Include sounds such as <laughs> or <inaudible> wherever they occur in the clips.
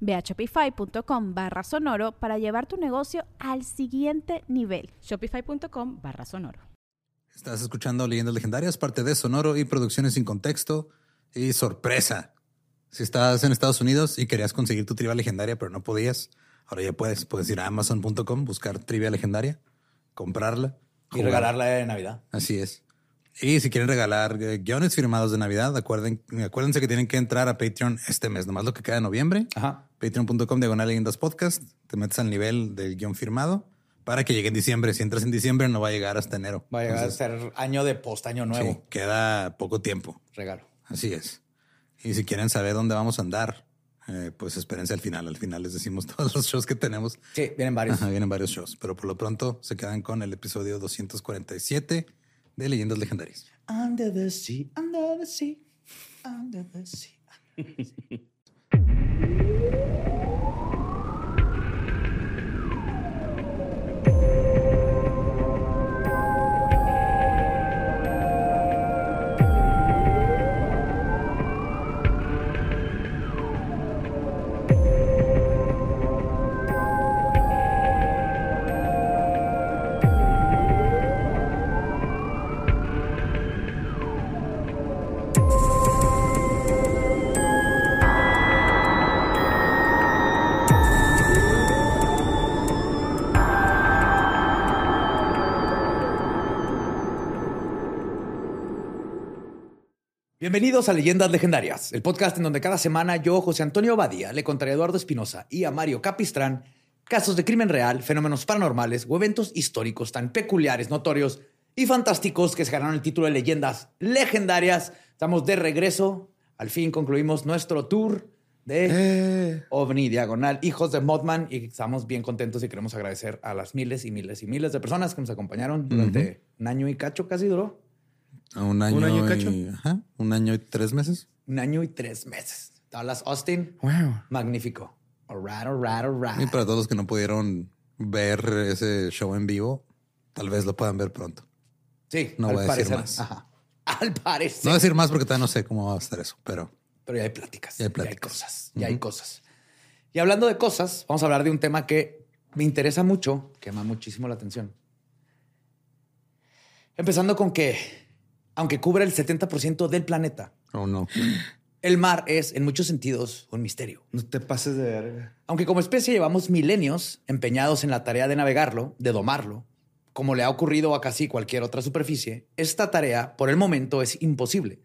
Ve a shopify.com barra sonoro para llevar tu negocio al siguiente nivel. Shopify.com barra sonoro. Estás escuchando Leyendas Legendarias, parte de Sonoro y Producciones sin Contexto. Y sorpresa, si estás en Estados Unidos y querías conseguir tu trivia legendaria, pero no podías, ahora ya puedes. Puedes ir a amazon.com, buscar trivia legendaria, comprarla. Y regalarla de Navidad. Así es. Y si quieren regalar eh, guiones firmados de Navidad, acuerden, acuérdense que tienen que entrar a Patreon este mes, nomás lo que queda de noviembre. Patreon.com diagonal leyendas podcast. Te metes al nivel del guion firmado para que llegue en diciembre. Si entras en diciembre, no va a llegar hasta enero. Va a llegar a ser año de post, año nuevo. Sí, queda poco tiempo. Regalo. Así es. Y si quieren saber dónde vamos a andar, eh, pues espérense al final. Al final les decimos <laughs> todos los shows que tenemos. Sí, vienen varios. vienen varios shows, pero por lo pronto se quedan con el episodio 247 de leyendas legendarias. Under the sea, under the sea, under the sea. Under the sea. <laughs> Bienvenidos a Leyendas Legendarias, el podcast en donde cada semana yo, José Antonio Badía, le contaré a Eduardo Espinosa y a Mario Capistrán casos de crimen real, fenómenos paranormales o eventos históricos tan peculiares, notorios y fantásticos que se ganaron el título de Leyendas Legendarias. Estamos de regreso. Al fin concluimos nuestro tour de eh. OVNI Diagonal, Hijos de Mothman, y estamos bien contentos y queremos agradecer a las miles y miles y miles de personas que nos acompañaron durante un año y cacho casi duró. Un año, ¿Un año y cacho. un año y tres meses. Un año y tres meses. Dallas Austin. Wow. Magnífico. Alright, alright, alright. Y para todos los que no pudieron ver ese show en vivo, tal vez lo puedan ver pronto. Sí, no voy a decir más. Al parecer. No voy a decir más porque todavía no sé cómo va a estar eso, pero. Pero ya hay pláticas. Ya hay, pláticas. Ya hay cosas. Ya hay cosas. Y hablando de cosas, vamos a hablar de un tema que me interesa mucho, que llama muchísimo la atención. Empezando con que aunque cubre el 70% del planeta. Oh, no. El mar es, en muchos sentidos, un misterio. No te pases de verga. Aunque como especie llevamos milenios empeñados en la tarea de navegarlo, de domarlo, como le ha ocurrido a casi cualquier otra superficie, esta tarea, por el momento, es imposible.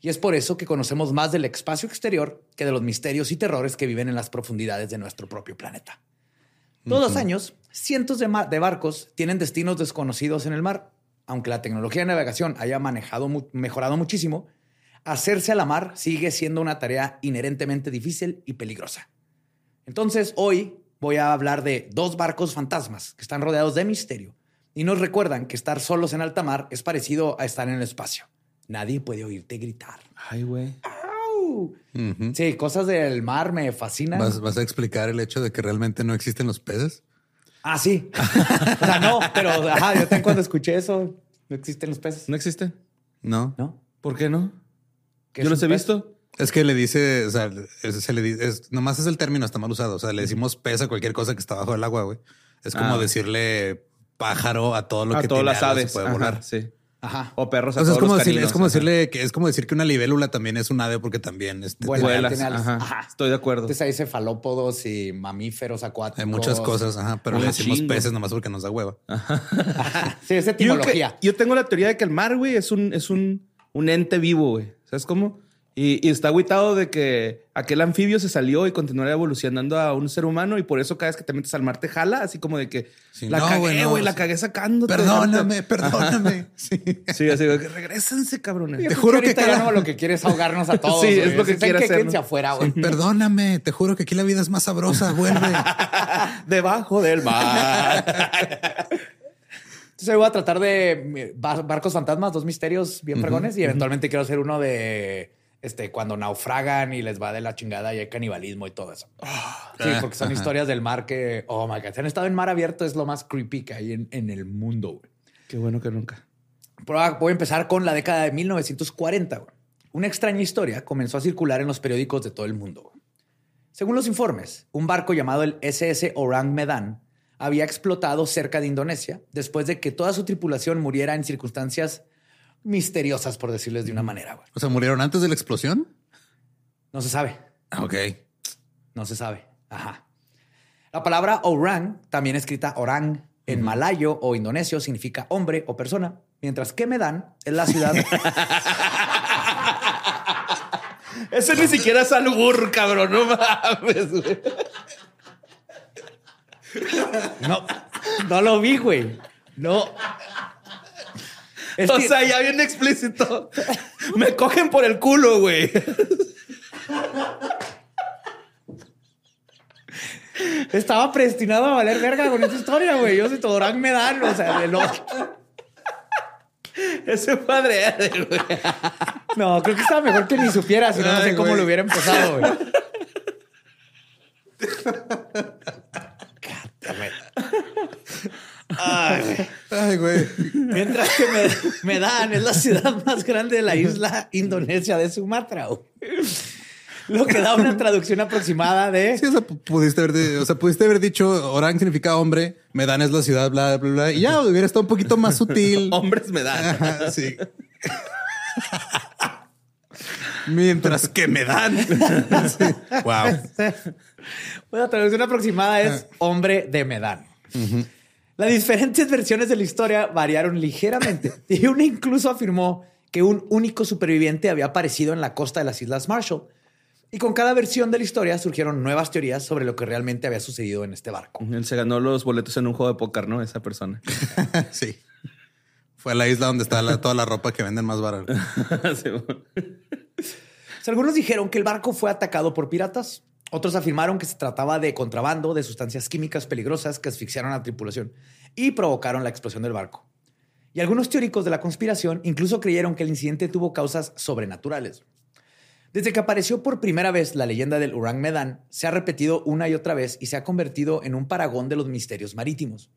Y es por eso que conocemos más del espacio exterior que de los misterios y terrores que viven en las profundidades de nuestro propio planeta. Todos los años, cientos de, de barcos tienen destinos desconocidos en el mar aunque la tecnología de navegación haya manejado, mejorado muchísimo, hacerse a la mar sigue siendo una tarea inherentemente difícil y peligrosa. Entonces, hoy voy a hablar de dos barcos fantasmas que están rodeados de misterio y nos recuerdan que estar solos en alta mar es parecido a estar en el espacio. Nadie puede oírte gritar. Ay, güey. Sí, cosas del mar me fascinan. ¿Vas, a explicar el hecho de que realmente no existen los peces? Ah, sí. <laughs> o sea, no, pero ajá, yo también cuando escuché eso, no existen los peces. ¿No existen? No. ¿No? ¿Por qué no? Yo los he visto. Es que le dice, o sea, se le dice, es, nomás es el término, está mal usado. O sea, le decimos pez a cualquier cosa que está bajo el agua, güey. Es como ah, decirle pájaro a todo lo a que todas las aves puede volar. Sí. Ajá. O perros a es como decirle, es como decirle que es como decir que una libélula también es un ave porque también este, vuela. Ajá. Estoy de acuerdo. Entonces hay cefalópodos y mamíferos acuáticos. Hay muchas cosas, ajá, pero le decimos peces nomás porque nos da hueva. sí, es <laughs> etimología. Yo, yo, tengo la teoría de que el mar, güey, es un, es un, un ente vivo, güey. ¿Sabes cómo? Y, está aguitado de que aquel anfibio se salió y continuaría evolucionando a un ser humano y por eso cada vez que te metes al mar te jala, así como de que la cagué, güey, la cagué sacando. Perdóname, perdóname. <laughs> Sí. sí, así que regresense, cabrones. Te juro que, cada... no, lo que quieres ahogarnos a <laughs> todos. sí, es lo que quieres hacer. afuera, güey. <laughs> Perdóname, te juro que aquí la vida es más sabrosa, vuelve. Debajo del mar. Entonces voy a tratar de barcos fantasmas, dos misterios bien fregones y eventualmente quiero hacer uno de este, cuando naufragan y les va de la chingada y hay canibalismo y todo eso. Ah, sí, porque son historias del mar que, oh my God, si han estado en mar abierto es lo más creepy que hay en, el mundo. Qué bueno que nunca. voy a empezar con la década de 1940. Una extraña historia comenzó a circular en los periódicos de todo el mundo. Según los informes, un barco llamado el SS Orang Medan había explotado cerca de Indonesia después de que toda su tripulación muriera en circunstancias misteriosas, por decirles de una manera. Güey. O sea, ¿murieron antes de la explosión? No se sabe. Ah, ok. No se sabe. Ajá. La palabra orang, también escrita orang en malayo o indonesio, significa hombre o persona, mientras que Medan es la ciudad. <laughs> Ese ni siquiera es albur, cabrón. No mames, güey. No, no lo vi, güey. No o sea, ya bien explícito. Me cogen por el culo, güey. Estaba predestinado a valer verga con esta historia, güey. Yo soy Todorán dan, o sea, de lo... Ese padre, güey. No, creo que estaba mejor que ni supiera, si no, no sé cómo lo hubiera empezado, güey. Ay, güey. Mientras que me, dan, es la ciudad más grande de la isla Indonesia de Sumatra. Lo que da una traducción aproximada de. Sí, o sea, pudiste haber, o sea, pudiste haber dicho Orang significa hombre, Medan es la ciudad, bla, bla, bla. Y ya hubiera estado un poquito más sutil. <laughs> Hombres me dan. sí. Mientras que me dan. <laughs> Wow. la traducción aproximada es hombre de Medan. Las diferentes versiones de la historia variaron ligeramente <laughs> y una incluso afirmó que un único superviviente había aparecido en la costa de las Islas Marshall. Y con cada versión de la historia surgieron nuevas teorías sobre lo que realmente había sucedido en este barco. Él se ganó los boletos en un juego de póker, ¿no? Esa persona. <laughs> sí. Fue a la isla donde está toda la ropa que venden más barata. <laughs> Algunos dijeron que el barco fue atacado por piratas otros afirmaron que se trataba de contrabando de sustancias químicas peligrosas que asfixiaron a la tripulación y provocaron la explosión del barco. Y algunos teóricos de la conspiración incluso creyeron que el incidente tuvo causas sobrenaturales. Desde que apareció por primera vez la leyenda del Urang Medan, se ha repetido una y otra vez y se ha convertido en un paragón de los misterios marítimos.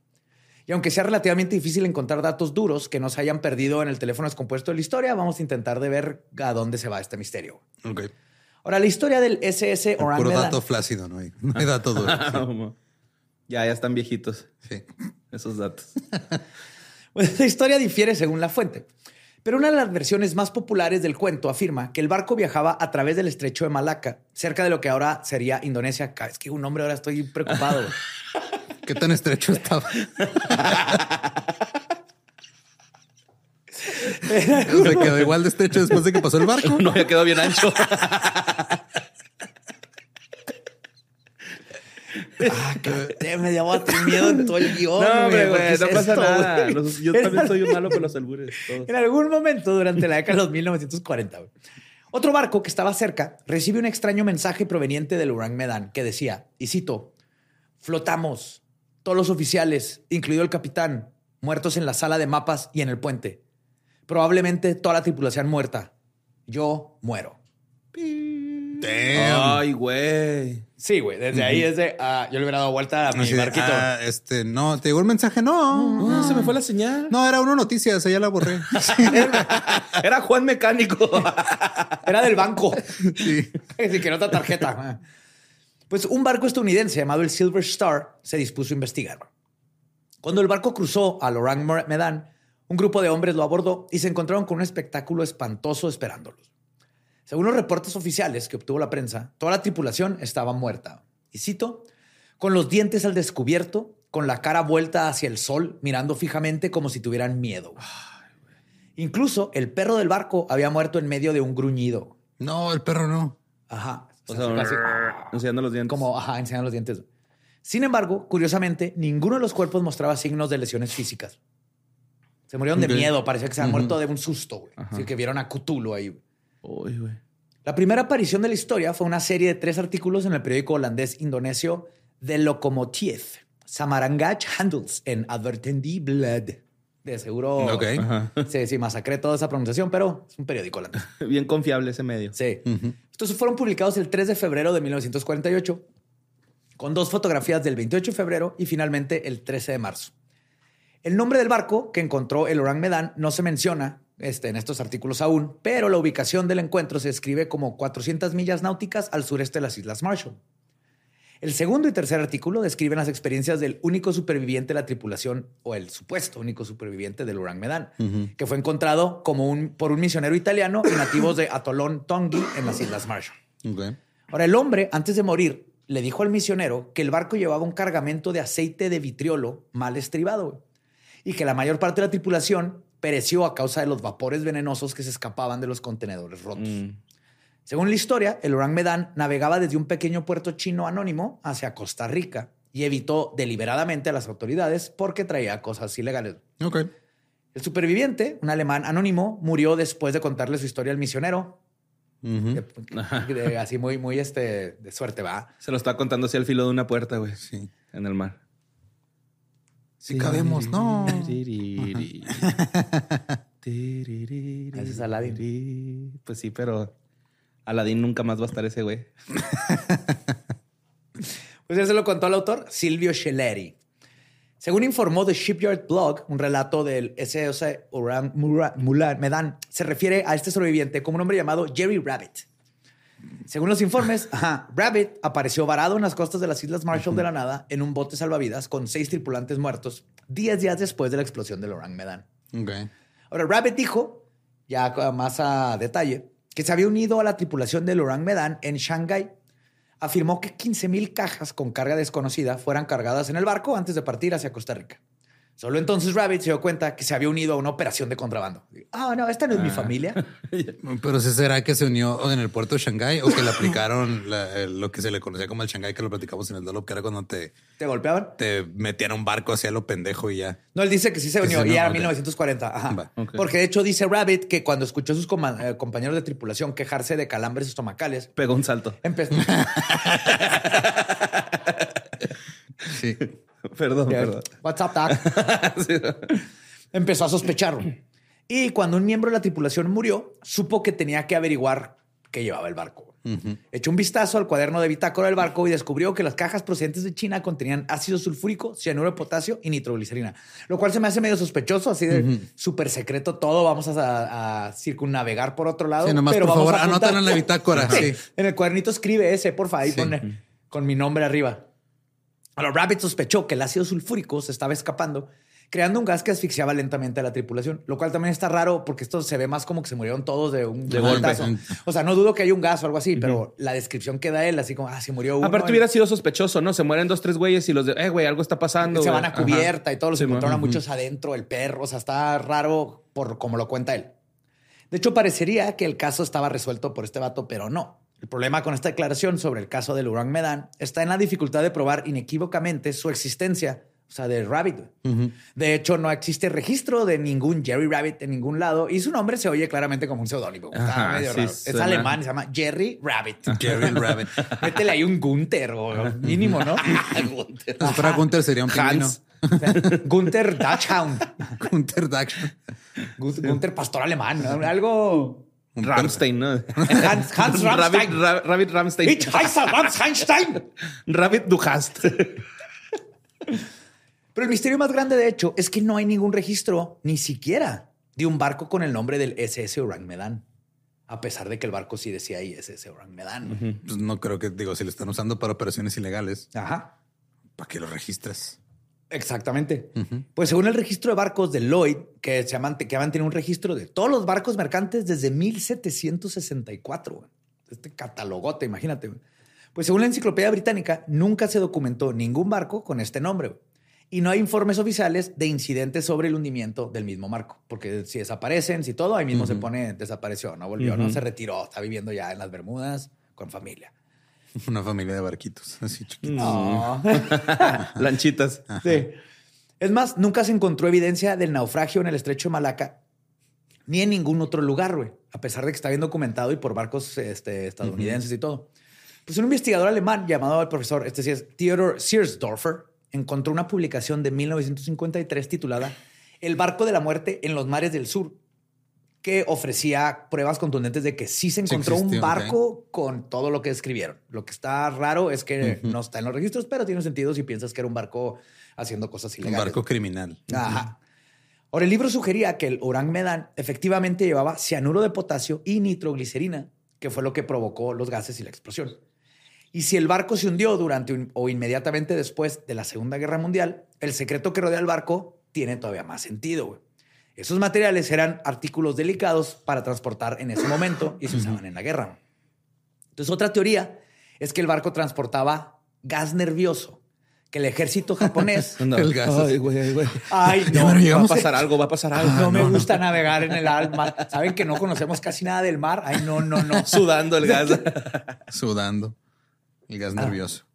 Y aunque sea relativamente difícil encontrar datos duros que no se hayan perdido en el teléfono descompuesto de la historia, vamos a intentar de ver a dónde se va este misterio. Okay. Ahora, la historia del SS Orang Puro dato flácido, no hay, no hay dato duro. <laughs> ya, ya están viejitos. Sí. Esos datos. <laughs> la historia difiere según la fuente. Pero una de las versiones más populares del cuento afirma que el barco viajaba a través del estrecho de Malaca, cerca de lo que ahora sería Indonesia. Es que un nombre ahora estoy preocupado. <laughs> ¿Qué tan estrecho estaba? Se quedó igual de estrecho después de que pasó el barco. No, ya quedó bien ancho. Ah, me llevó a tener miedo en todo el guion. No, güey, no pasa nada. yo también soy un malo con los albures. En algún momento durante la década de los 1940, otro barco que estaba cerca recibe un extraño mensaje proveniente del Urang Medan que decía, y cito, flotamos, todos los oficiales, incluido el capitán, muertos en la sala de mapas y en el puente. Probablemente toda la tripulación muerta. Yo muero. Ay, güey. Sí, güey. Desde ahí, desde. Ah, yo le hubiera dado vuelta a mi barquito. Ah, este, no, te llegó el mensaje. No, no, se me fue la señal. No, era una noticia, esa ya la borré. <laughs> era, Juan Mecánico. <laughs> era del banco. Sí. Así que otra tarjeta. Pues un barco estadounidense llamado el Silver Star se dispuso a investigar. Cuando el barco cruzó al Orang Medan, Un grupo de hombres lo abordó y se encontraron con un espectáculo espantoso esperándolos. Según los reportes oficiales que obtuvo la prensa, toda la tripulación estaba muerta. Y cito, con los dientes al descubierto, con la cara vuelta hacia el sol, mirando fijamente como si tuvieran miedo. Incluso el perro del barco había muerto en medio de un gruñido. No, el perro no. Ajá. O sea, enseñando los dientes. Como, ajá, enseñando los dientes. Sin embargo, curiosamente, ninguno de los cuerpos mostraba signos de lesiones físicas. Se murieron de miedo, parecía que se habían muerto de un susto, güey. Así que vieron a Cthulhu ahí. Güey. La primera aparición de la historia fue una serie de tres artículos en el periódico holandés indonesio The Lokomotiv, Samarangach Handels en Advertendi Blood. De seguro sí, masacré toda esa pronunciación, pero es un periódico holandés. <laughs> Bien confiable ese medio. Sí. Estos fueron publicados el 3 de febrero de 1948, con dos fotografías del 28 de febrero y finalmente el 13 de marzo. El nombre del barco que encontró el Orang Medan no se menciona este, en estos artículos aún, pero la ubicación del encuentro se escribe como 400 millas náuticas al sureste de las Islas Marshall. El segundo y tercer artículo describen las experiencias del único superviviente de la tripulación, o el supuesto único superviviente del Orang Medan, que fue encontrado como un, por un misionero italiano y nativos de Atolón Tongi en las Islas Marshall. Ahora, el hombre, antes de morir, le dijo al misionero que el barco llevaba un cargamento de aceite de vitriolo mal estribado y que la mayor parte de la tripulación pereció a causa de los vapores venenosos que se escapaban de los contenedores rotos. Según la historia, el Orang Medan navegaba desde un pequeño puerto chino anónimo hacia Costa Rica y evitó deliberadamente a las autoridades porque traía cosas ilegales. El superviviente, un alemán anónimo, murió después de contarle su historia al misionero. Ujú. De- de- así muy, muy este, de suerte, va. Se lo está contando así al filo de una puerta, güey. Sí. En el mar. Sí cabemos, no. <laughs> Ese es Aladdin. Pues sí, pero Aladín nunca más va a estar ese güey. <laughs> Pues ya se lo contó el autor Silvio Schelleri. Según informó The Shipyard Blog, un relato del Mura- Mulan Medan se refiere a este sobreviviente como un hombre llamado Jerry Rabbit. Según los informes, <laughs> ajá, Rabbit apareció varado en las costas de las Islas Marshall de la nada en un bote salvavidas con seis tripulantes muertos, diez días después de la explosión del Orang Medan. Ok. Ahora, Rabbit dijo, ya más a detalle, que se había unido a la tripulación del Orang Medan en Shanghái. Afirmó que 15 mil cajas con carga desconocida fueran cargadas en el barco antes de partir hacia Costa Rica. Solo entonces Rabbit se dio cuenta que se había unido a una operación de contrabando. Ah, no, esta no es mi familia. <laughs> Pero si será que se unió en el puerto de Shanghái o que le aplicaron la- lo que se le conocía como el Shanghái, que lo platicamos en el Dolop, que era cuando te, ¿Te golpeaban? te metían a un barco hacia lo pendejo y ya. No, él dice que sí se unió se y era ok. 1940. Ajá. Porque de hecho dice Rabbit que cuando escuchó a sus eh, compañeros de tripulación quejarse de calambres estomacales, Pegó un salto. empezó... <laughs> <laughs> Sí. <laughs> Perdón, perdón. What's up, Doc? <laughs> Empezó a sospecharlo. Y cuando un miembro de la tripulación murió, supo que tenía que averiguar qué llevaba el barco. Echó un vistazo al cuaderno de bitácora del barco y descubrió que las cajas procedentes de China contenían ácido sulfúrico, cianuro de potasio y nitroglicerina, lo cual se me hace medio sospechoso, así de súper secreto todo. Vamos a, a circunnavegar por otro lado. Sí, nomás pero por vamos favor, a apuntar- anotan en la bitácora. <laughs> Sí. en el cuadernito escribe ese, porfa, ahí Sí. pone con mi nombre arriba. Ahora, Rabbit sospechó que el ácido sulfúrico se estaba escapando, creando un gas que asfixiaba lentamente a la tripulación, lo cual también está raro porque esto se ve más como que se murieron todos de un De golpe. O sea, no dudo que haya un gas o algo así, pero la descripción que da él, así como, ah, se murió uno. Aparte hubiera sido sospechoso, ¿no? Se mueren dos, tres güeyes y los de, eh, güey, algo está pasando. se güey. van a Ajá. cubierta y todos los Sí, encontraron a muchos adentro, el perro. O sea, está raro por como lo cuenta él. De hecho, parecería que el caso estaba resuelto por este vato, pero no. El problema con esta declaración sobre el caso del Urang Medan está en la dificultad de probar inequívocamente su existencia, o sea, de Rabbit. De hecho, no existe registro de ningún Jerry Rabbit en ningún lado y su nombre se oye claramente como un seudónimo. Está Ajá, medio sí, raro. Es alemán, se llama Jerry Rabbit. <laughs> Jerry Rabbit. <laughs> Métele ahí un Gunther o mínimo, ¿no? <laughs> Si fuera Gunther sería un pingüino. Hans. Gunther Dachhound. Gunther. Gun- Gunther Pastor Alemán, ¿no? algo. Un Ramstein, ¿no? <laughs> Hans, Hans Rabbit, Ramstein. Ra- Rabbit Ramstein. Ich heiße Ramstein. <laughs> Rabbit du hast. <laughs> Pero el misterio más grande, de hecho, es que no hay ningún registro, ni siquiera, de un barco con el nombre del SS Orang Medan. A pesar de que el barco sí decía ahí SS Orang Medan. Pues no creo que, digo, si lo están usando para operaciones ilegales, Ajá. ¿para qué lo registras? Exactamente. Pues según el registro de barcos de Lloyd, que se llama, que mantiene un registro de todos los barcos mercantes desde 1764. Este catalogote, imagínate. Pues según la enciclopedia británica, nunca se documentó ningún barco con este nombre. Y no hay informes oficiales de incidentes sobre el hundimiento del mismo barco. Porque si desaparecen, si todo, ahí mismo se pone desapareció, no volvió, no se retiró, está viviendo ya en las Bermudas con familia. <laughs> Una familia de barquitos, así chiquitos. No. <laughs> Lanchitas. Sí. Es más, nunca se encontró evidencia del naufragio en el estrecho de Malaca ni en ningún otro lugar, güey, a pesar de que está bien documentado y por barcos este, estadounidenses y todo. Pues un investigador alemán llamado el profesor, este sí es Theodor Searsdorfer, encontró una publicación de 1953 titulada El barco de la muerte en los mares del sur, que ofrecía pruebas contundentes de que sí se encontró un barco con todo lo que escribieron. Lo que está raro es que no está en los registros, pero tiene sentido si piensas que era un barco haciendo cosas ilegales. Un barco criminal. Ajá. Ahora, el libro sugería que el Orang Medan efectivamente llevaba cianuro de potasio y nitroglicerina, que fue lo que provocó los gases y la explosión. Y si el barco se hundió durante o inmediatamente después de la Segunda Guerra Mundial, el secreto que rodea el barco tiene todavía más sentido. Esos materiales eran artículos delicados para transportar en ese momento y se usaban en la guerra. Entonces, otra teoría es que el barco transportaba gas nervioso, que el ejército japonés. <laughs> el gas. Ay, güey, güey. Ay, no. va a pasar algo, va a pasar algo. no, me gusta navegar en el mar. Saben que no conocemos casi nada del mar. Ay, no, no, no. <laughs> Sudando el gas. <laughs> Sudando el gas ah. nervioso.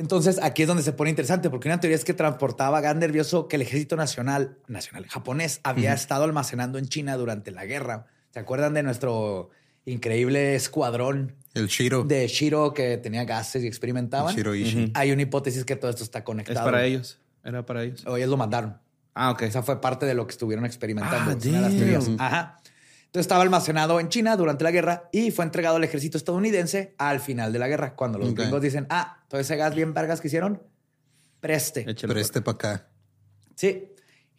Entonces, aquí es donde se pone interesante, porque una teoría es que transportaba gas nervioso que el ejército nacional, nacional japonés había estado almacenando en China durante la guerra. ¿Se acuerdan de nuestro increíble escuadrón? El Shiro. De Shiro que tenía gases y experimentaban. Shiro Hay una hipótesis que todo esto está conectado. Es para ellos. Era para ellos. O ellos lo mandaron. Ah, ok. Esa fue parte de lo que estuvieron experimentando. Ah, las teorías. Ajá. Entonces estaba almacenado en China durante la guerra y fue entregado al ejército estadounidense al final de la guerra, cuando los gringos dicen, ah, todo ese gas bien vergas que hicieron, preste. preste para acá. Sí.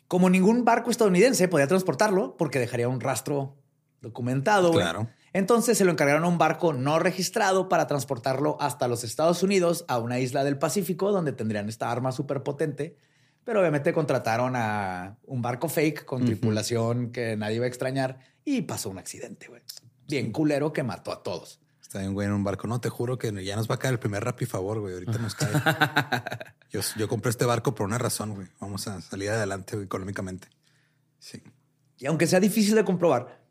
Como ningún barco estadounidense podía transportarlo porque dejaría un rastro documentado. Claro. Entonces se lo encargaron a un barco no registrado para transportarlo hasta los Estados Unidos, a una isla del Pacífico, donde tendrían esta arma súper potente. Pero obviamente contrataron a un barco fake con tripulación que nadie iba a extrañar y pasó un accidente, güey. Bien culero que mató a todos. Está bien, güey, en un barco. No, te juro que ya nos va a caer el primer rap y favor, güey. Ahorita nos cae. <laughs> yo, compré este barco por una razón, güey. Vamos a salir adelante económicamente. Sí. Y aunque sea difícil de comprobar,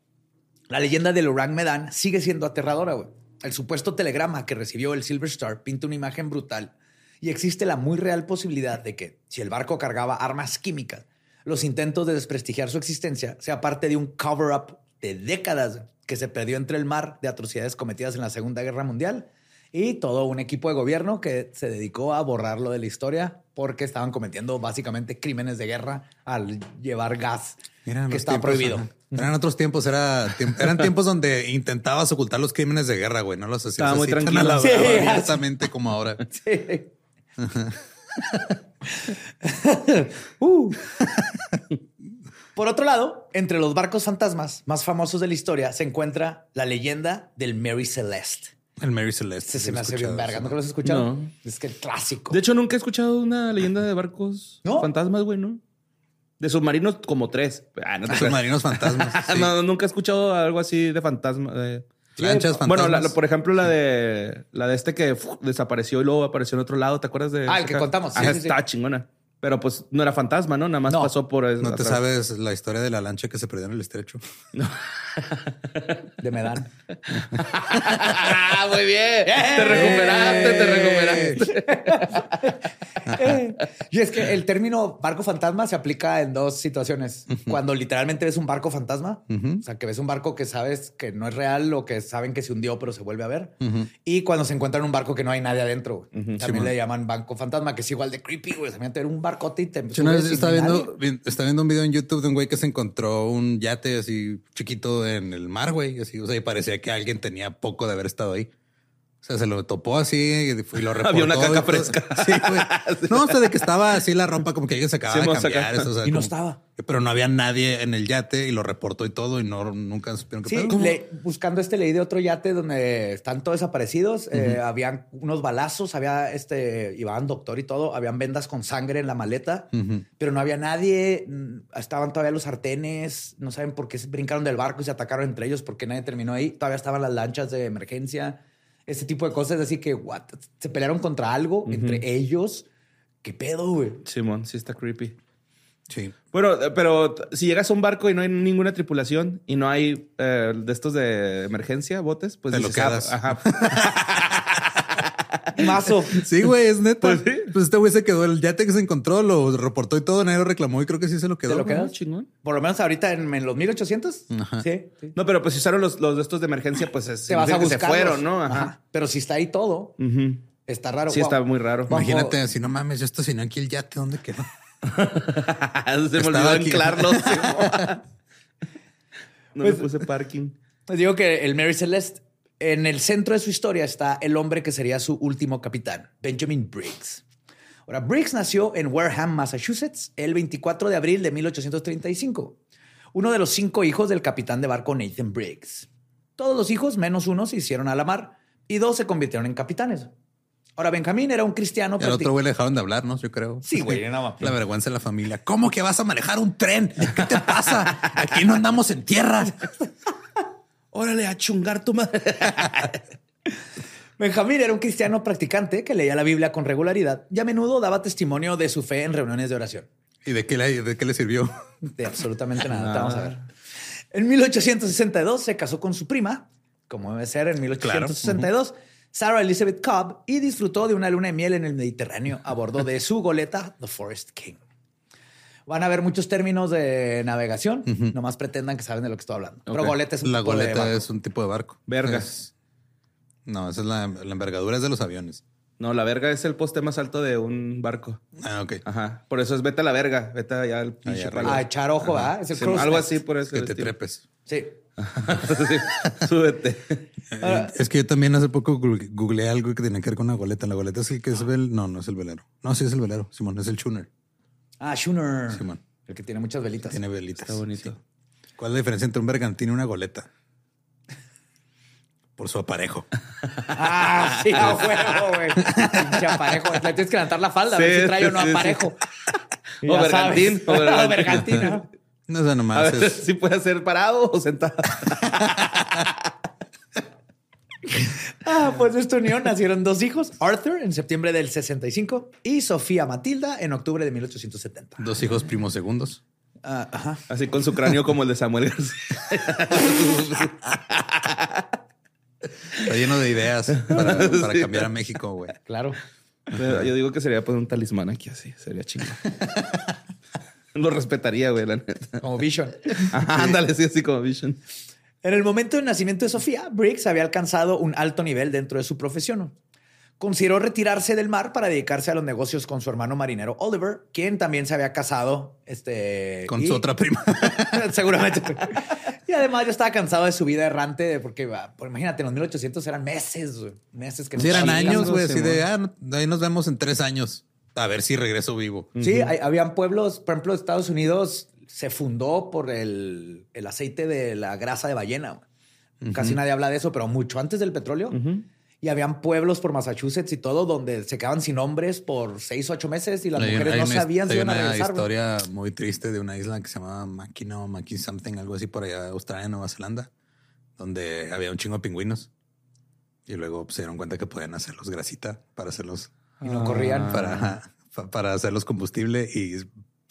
la leyenda del Orang Medan sigue siendo aterradora, güey. El supuesto telegrama que recibió el Silver Star pinta una imagen brutal y existe la muy real posibilidad de que, si el barco cargaba armas químicas, los intentos de desprestigiar su existencia sea parte de un cover-up de décadas que se perdió entre el mar de atrocidades cometidas en la Segunda Guerra Mundial y todo un equipo de gobierno que se dedicó a borrarlo de la historia porque estaban cometiendo básicamente crímenes de guerra al llevar gas que estaba prohibido. Eran otros tiempos, era, eran tiempos donde intentabas ocultar los crímenes de guerra, güey, no los hacías estaba muy tranquilo. abiertamente como ahora. <laughs> Sí. <laughs> Uh. Por otro lado, entre los barcos fantasmas más famosos de la historia se encuentra la leyenda del Mary Celeste. El Mary Celeste. se me hace bien verga. ¿No lo has escuchado? Es que el clásico. De hecho, nunca he escuchado una leyenda de barcos fantasmas, güey, ¿no? De submarinos como tres. Ah, no submarinos fantasmas. <laughs> no, nunca he escuchado algo así de fantasma. De... Lanchas Bueno, por ejemplo, la de la de este que desapareció y luego apareció en otro lado. ¿Te acuerdas de? Ah, el que contamos. Sí, está chingona. Pero pues no era fantasma, ¿no? Nada más pasó por. ¿No te sabes la historia de la lancha que se perdió en el estrecho? No. de Medan. <laughs> Muy bien. Te recuperaste, te recuperaste. <laughs> y es que el término barco fantasma se aplica en dos situaciones. Cuando literalmente ves un barco fantasma, o sea, que ves un barco que sabes que no es real o que saben que se hundió pero se vuelve a ver. Y cuando se encuentra en un barco que no hay nadie adentro. También le llaman banco fantasma, que es igual de creepy, güey. También tener un barcote y te... está viendo, está viendo un video en YouTube de un güey que se encontró un yate así chiquito en el mar, güey. Así, o sea, y parecía que alguien tenía poco de haber estado ahí. O sea, se lo topó así y lo reportó. <laughs> Había una caca fresca. Sí, güey. <laughs> No, o sea, de que estaba así la ropa como que alguien se acababa de cambiar. Eso, o sea, y no estaba. Pero no había nadie en el yate y lo reportó y todo y no nunca supieron qué sí, buscando este leí de otro yate donde están todos desaparecidos. Eh, habían unos balazos, había este, iban doctor y todo. Habían vendas con sangre en la maleta, pero no había nadie. Estaban todavía los sartenes. No saben por qué se brincaron del barco y se atacaron entre ellos porque nadie terminó ahí. Todavía estaban las lanchas de emergencia ese tipo de cosas. Así que, what? Se pelearon contra algo entre ellos. ¿Qué pedo, güey? Simón, sí está creepy. Sí. Bueno, pero si llegas a un barco y no hay ninguna tripulación y no hay eh, de estos de emergencia, botes, pues te lo ah, quedas. Ajá. <laughs> <laughs> Mazo. <laughs> Sí, güey, es neta. Pues, pues, este güey se quedó, el yate que se encontró, lo reportó y todo, nadie lo reclamó y creo que sí se lo quedó. ¿Se lo quedó? Chingón. Por lo menos ahorita en, los 1800. Sí, No, pero pues si usaron los, los de estos de emergencia, pues se vas a se fueron, ¿no? Ajá. Pero si está ahí todo, está raro. Sí, está muy raro. Imagínate, si no mames, yo estacioné aquí el yate, ¿dónde quedó? <laughs> se me olvidó anclarlo. <laughs> no pues, puse parking. Pues digo que el Mary Celeste en el centro de su historia está el hombre que sería su último capitán, Benjamin Briggs. Ahora, Briggs nació en Wareham, Massachusetts, el 24 de abril de 1835, uno de los cinco hijos del capitán de barco Nathan Briggs. Todos los hijos, menos uno, se hicieron a la mar y dos se convirtieron en capitanes. Ahora, Benjamín era un cristiano. El otro güey le dejaron de hablar, ¿no? Yo creo. Sí, güey. La vergüenza de la familia. ¿Cómo que vas a manejar un tren? ¿Qué te pasa? Aquí no andamos en tierra. <laughs> órale a chungar tu madre. <laughs> Benjamín era un cristiano practicante que leía la Biblia con regularidad y a menudo daba testimonio de su fe en reuniones de oración. ¿Y de qué le, de qué le sirvió? De absolutamente nada. Vamos a ver. En 1862 se casó con su prima, como debe ser en 1862, Sarah Elizabeth Cobb, y disfrutó de una luna de miel en el Mediterráneo a bordo de su goleta, The Forest King. Van a haber muchos términos de navegación. Nomás pretendan que saben de lo que estoy hablando. Pero goleta es un la tipo goleta de barco. es un tipo de barco. Vergas. no, esa es la, envergadura es de los aviones. No, la verga es el poste más alto de un barco. Ah, ok. Ajá. Por eso es vete a la verga. Vete allá al pinche A echar ojo, ¿ah? Es el Algo así por eso. Que te trepes. Sí. <laughs> <laughs> Súbete. Eh, es que yo también hace poco googleé algo que tenía que ver con una goleta. La goleta es el que es el... No, no es el velero. No, sí es el velero, Simón. Es el schooner. Ah, schooner. Simón. El que tiene muchas velitas. Tiene velitas. Está bonito. ¿Cuál es la diferencia entre un bergantín y una goleta? Por su aparejo. <laughs> ah, sí, a huevo, güey. Pinche aparejo. Le tienes que levantar la falda a ver si trae o no aparejo. O bergantín, o <laughs> bergantín. ¿no? No sé nomás. A ver si puede ser parado o sentado. <laughs> Ah, pues de esta unión nacieron dos hijos, Arthur en septiembre del 65 y Sofía Matilda en octubre de 1870. Dos hijos primos segundos. Ah, ajá. Así con su cráneo como el de Samuel García. Está lleno de ideas para, <laughs> cambiar a México, güey. Claro. yo digo que sería poner un talismán aquí así, sería chingón. Lo respetaría, güey, la neta. Como Vision. ándale, sí, así como Vision. En el momento del nacimiento de Sofía, Briggs había alcanzado un alto nivel dentro de su profesión. Consideró retirarse del mar para dedicarse a los negocios con su hermano marinero Oliver, quien también se había casado este, con su otra prima. <laughs> seguramente. y además yo estaba cansado de su vida errante, porque pues, imagínate, en los 1800 eran meses, meses que no eran años, güey, así de, ah, ahí nos vemos en tres años. A ver si regreso vivo. Sí, habían pueblos, por ejemplo, Estados Unidos se fundó por el, aceite de la grasa de ballena. Casi nadie habla de eso, pero mucho antes del petróleo. Y habían pueblos por Massachusetts y todo donde se quedaban sin hombres por seis o ocho meses y las mujeres no sabían si iban a regresar. Hay una historia muy triste de una isla que se llamaba Mackinac, Maki something, algo así por allá, Australia, Nueva Zelanda, donde había un chingo de pingüinos. Y luego se dieron cuenta que podían hacerlos grasita para hacerlos... Y no corrían. Para, <laughs> para hacerlos combustible y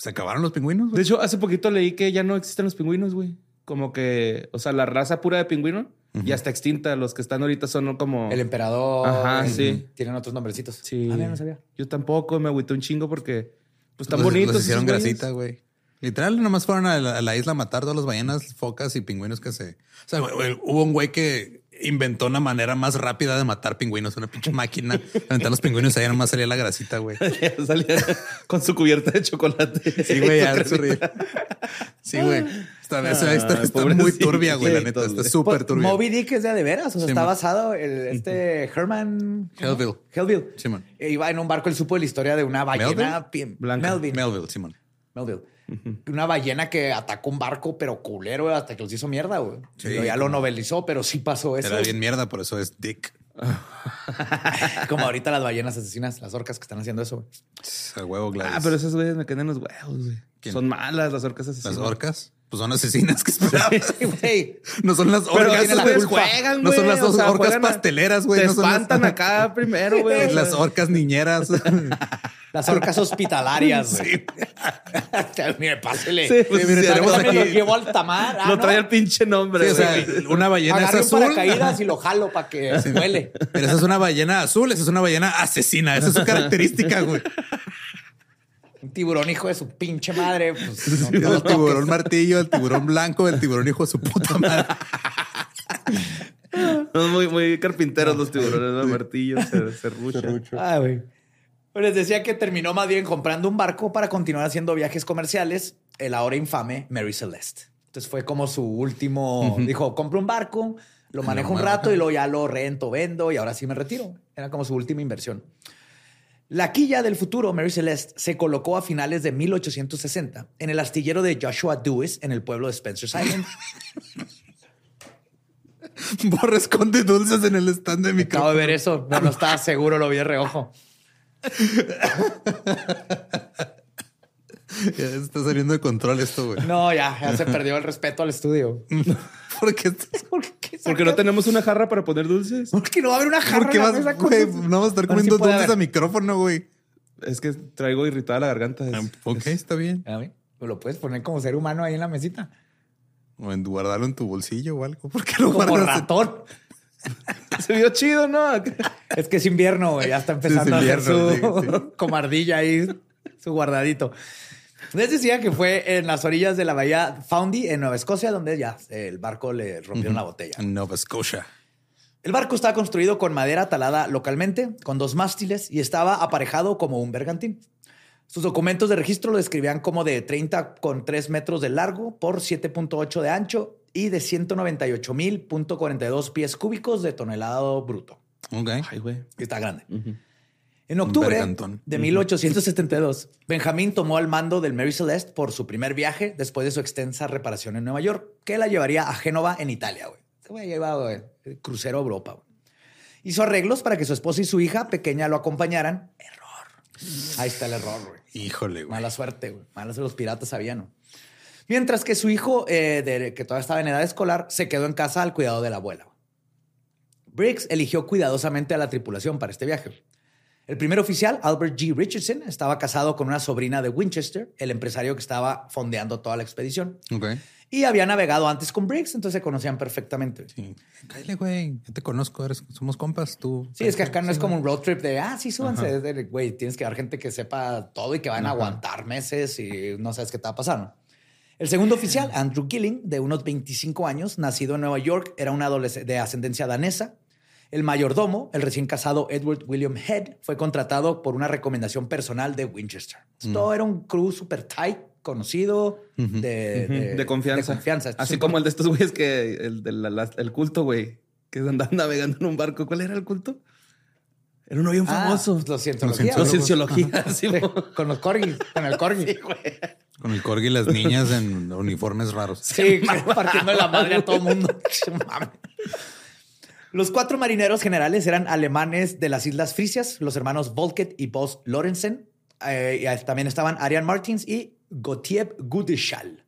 se acabaron los pingüinos. De hecho, hace poquito leí que ya no existen los pingüinos, güey. Como que, o sea, la raza pura de pingüino ya está extinta. Los que están ahorita son como. El emperador. Ajá, sí. Tienen otros nombrecitos. Sí. Ah, no sabía. Yo tampoco me aghuité un chingo porque, pues, están bonitos. Los hicieron grasita, güey. Literal, nomás fueron a la, isla a matar todas las ballenas, focas y pingüinos que se. O sea, hubo un güey que inventó una manera más rápida de matar pingüinos, una pinche máquina. Aventar los pingüinos ahí nomás salía la grasita, güey. <laughs> salía con su cubierta de chocolate. Sí, güey, Sí, güey. Esta, vez esta está muy turbia, güey, la neta. Está súper turbia. Moby Dick es de, veras. O sea, está basado en este Herman... Hellville. Hellville. Simón. E iba en un barco, él supo la historia de una ballena... Blanca. Melville. Melville, Simón. Melville. Una ballena que atacó un barco, pero culero, hasta que los hizo mierda, güey. ya lo novelizó, pero sí pasó eso. Era bien mierda, por eso es Dick. <laughs> Como ahorita las ballenas asesinas, las orcas que están haciendo eso, güey. huevo, Gladys. Ah, pero esas güeyes me quedan los huevos, güey. Son malas las orcas asesinas. ¿Las orcas? Pues son asesinas que <laughs> güey. No son las orcas. Pero juegan, No son las dos orcas pasteleras, güey. Se no espantan acá <laughs> primero, güey. <laughs> Las orcas niñeras. Las orcas hospitalarias. Sí. mire, pásele. Sí, pues, mire, aquí. Lo llevo al tamar. Ah, lo trae el pinche nombre. o sea, una ballena Agarré azul. un paracaídas y lo jalo para que se duele. Pero esa es una ballena azul, esa es una ballena asesina. Esa es su característica, güey. Un tiburón hijo de su pinche madre. Pues, el tiburón martillo, el tiburón blanco, el tiburón hijo de su puta madre. <laughs> Son muy, muy carpinteros los tiburones, ¿no? Martillo, serrucho. Ah, güey. Pues les decía que terminó más bien comprando un barco para continuar haciendo viajes comerciales, el ahora infame Mary Celeste. Entonces fue como su último, dijo, compro un barco, lo manejo un rato y luego ya lo rento, vendo y ahora sí me retiro. Era como su última inversión. La quilla del futuro, Mary Celeste, se colocó a finales de 1860 en el astillero de Joshua Dewis en el pueblo de Spencer's Island. <laughs> Borra esconde dulces en el stand de mi Acabo de ver eso. No, no estaba <laughs> seguro, lo vi de reojo. Ya está saliendo de control esto, güey. No, ya, ya se perdió el respeto al estudio. <laughs> <laughs> ¿Por qué? Porque no tenemos una jarra para poner dulces. Porque no va a haber una jarra. ¿Por qué vas, güey? No vamos a estar comiendo dulces a micrófono, güey. Es que traigo irritada la garganta. Ah, ok, está bien. Lo puedes poner como ser humano ahí en la mesita. O en guardarlo en tu bolsillo o algo. ¿Por qué lo como ratón. <laughs> Se vio chido, ¿no? Es que es invierno, güey. Ya está empezando a hacer su <laughs> comardilla ahí, su guardadito. Les decía que fue en las orillas de la bahía Foundy, en Nueva Escocia, donde ya el barco le rompió una botella. En Nueva Escocia. El barco estaba construido con madera talada localmente, con dos mástiles y estaba aparejado como un bergantín. Sus documentos de registro lo describían como de 30 con 3 metros de largo por 7.8 de ancho y de 198.000.42 pies cúbicos de tonelado bruto. Ok. Ay, güey. Está grande. En octubre de 1872, Benjamín tomó el mando del Mary Celeste por su primer viaje después de su extensa reparación en Nueva York, que la llevaría a Génova, en Italia. Güey. Se güey el crucero a Europa. Hizo arreglos para que su esposa y su hija pequeña lo acompañaran. Error. Ahí está el error, güey. Híjole, güey. Mala suerte, güey. Malas de los piratas sabían, ¿no? Mientras que su hijo, eh, que todavía estaba en edad escolar, se quedó en casa al cuidado de la abuela. Briggs eligió cuidadosamente a la tripulación para este viaje. El primer oficial, Albert G. Richardson, estaba casado con una sobrina de Winchester, el empresario que estaba fondeando toda la expedición. Y había navegado antes con Briggs, entonces se conocían perfectamente. Sí. Cállate, güey. Yo te conozco, somos compas, tú. Sí, es que acá no es como un road trip de, ah, sí, súbanse. Güey, tienes que dar gente que sepa todo y que van a aguantar meses y no sabes qué te va a pasar. El segundo oficial, Andrew Gilling, de unos 25 años, nacido en Nueva York, era un adolescente de ascendencia danesa. El mayordomo, el recién casado Edward William Head, fue contratado por una recomendación personal de Winchester. Mm. Todo era un crew super tight, conocido, de, confianza. Así como el de estos güeyes que, el del culto, güey, que andaban <laughs> navegando en un barco. ¿Cuál era el culto? Era uno bien ah, famoso. Los cienciología. Los cienciología. con los corgis, con el corgi. Con el corgi y las niñas en uniformes raros. Sí, <laughs> <laughs> partiendo de la madre a todo el mundo. Los cuatro marineros generales eran alemanes de las Islas Frisias, los hermanos Volket y Boss Lorenzen. Eh, y también estaban Arian Martins y Gottlieb Gudeschal.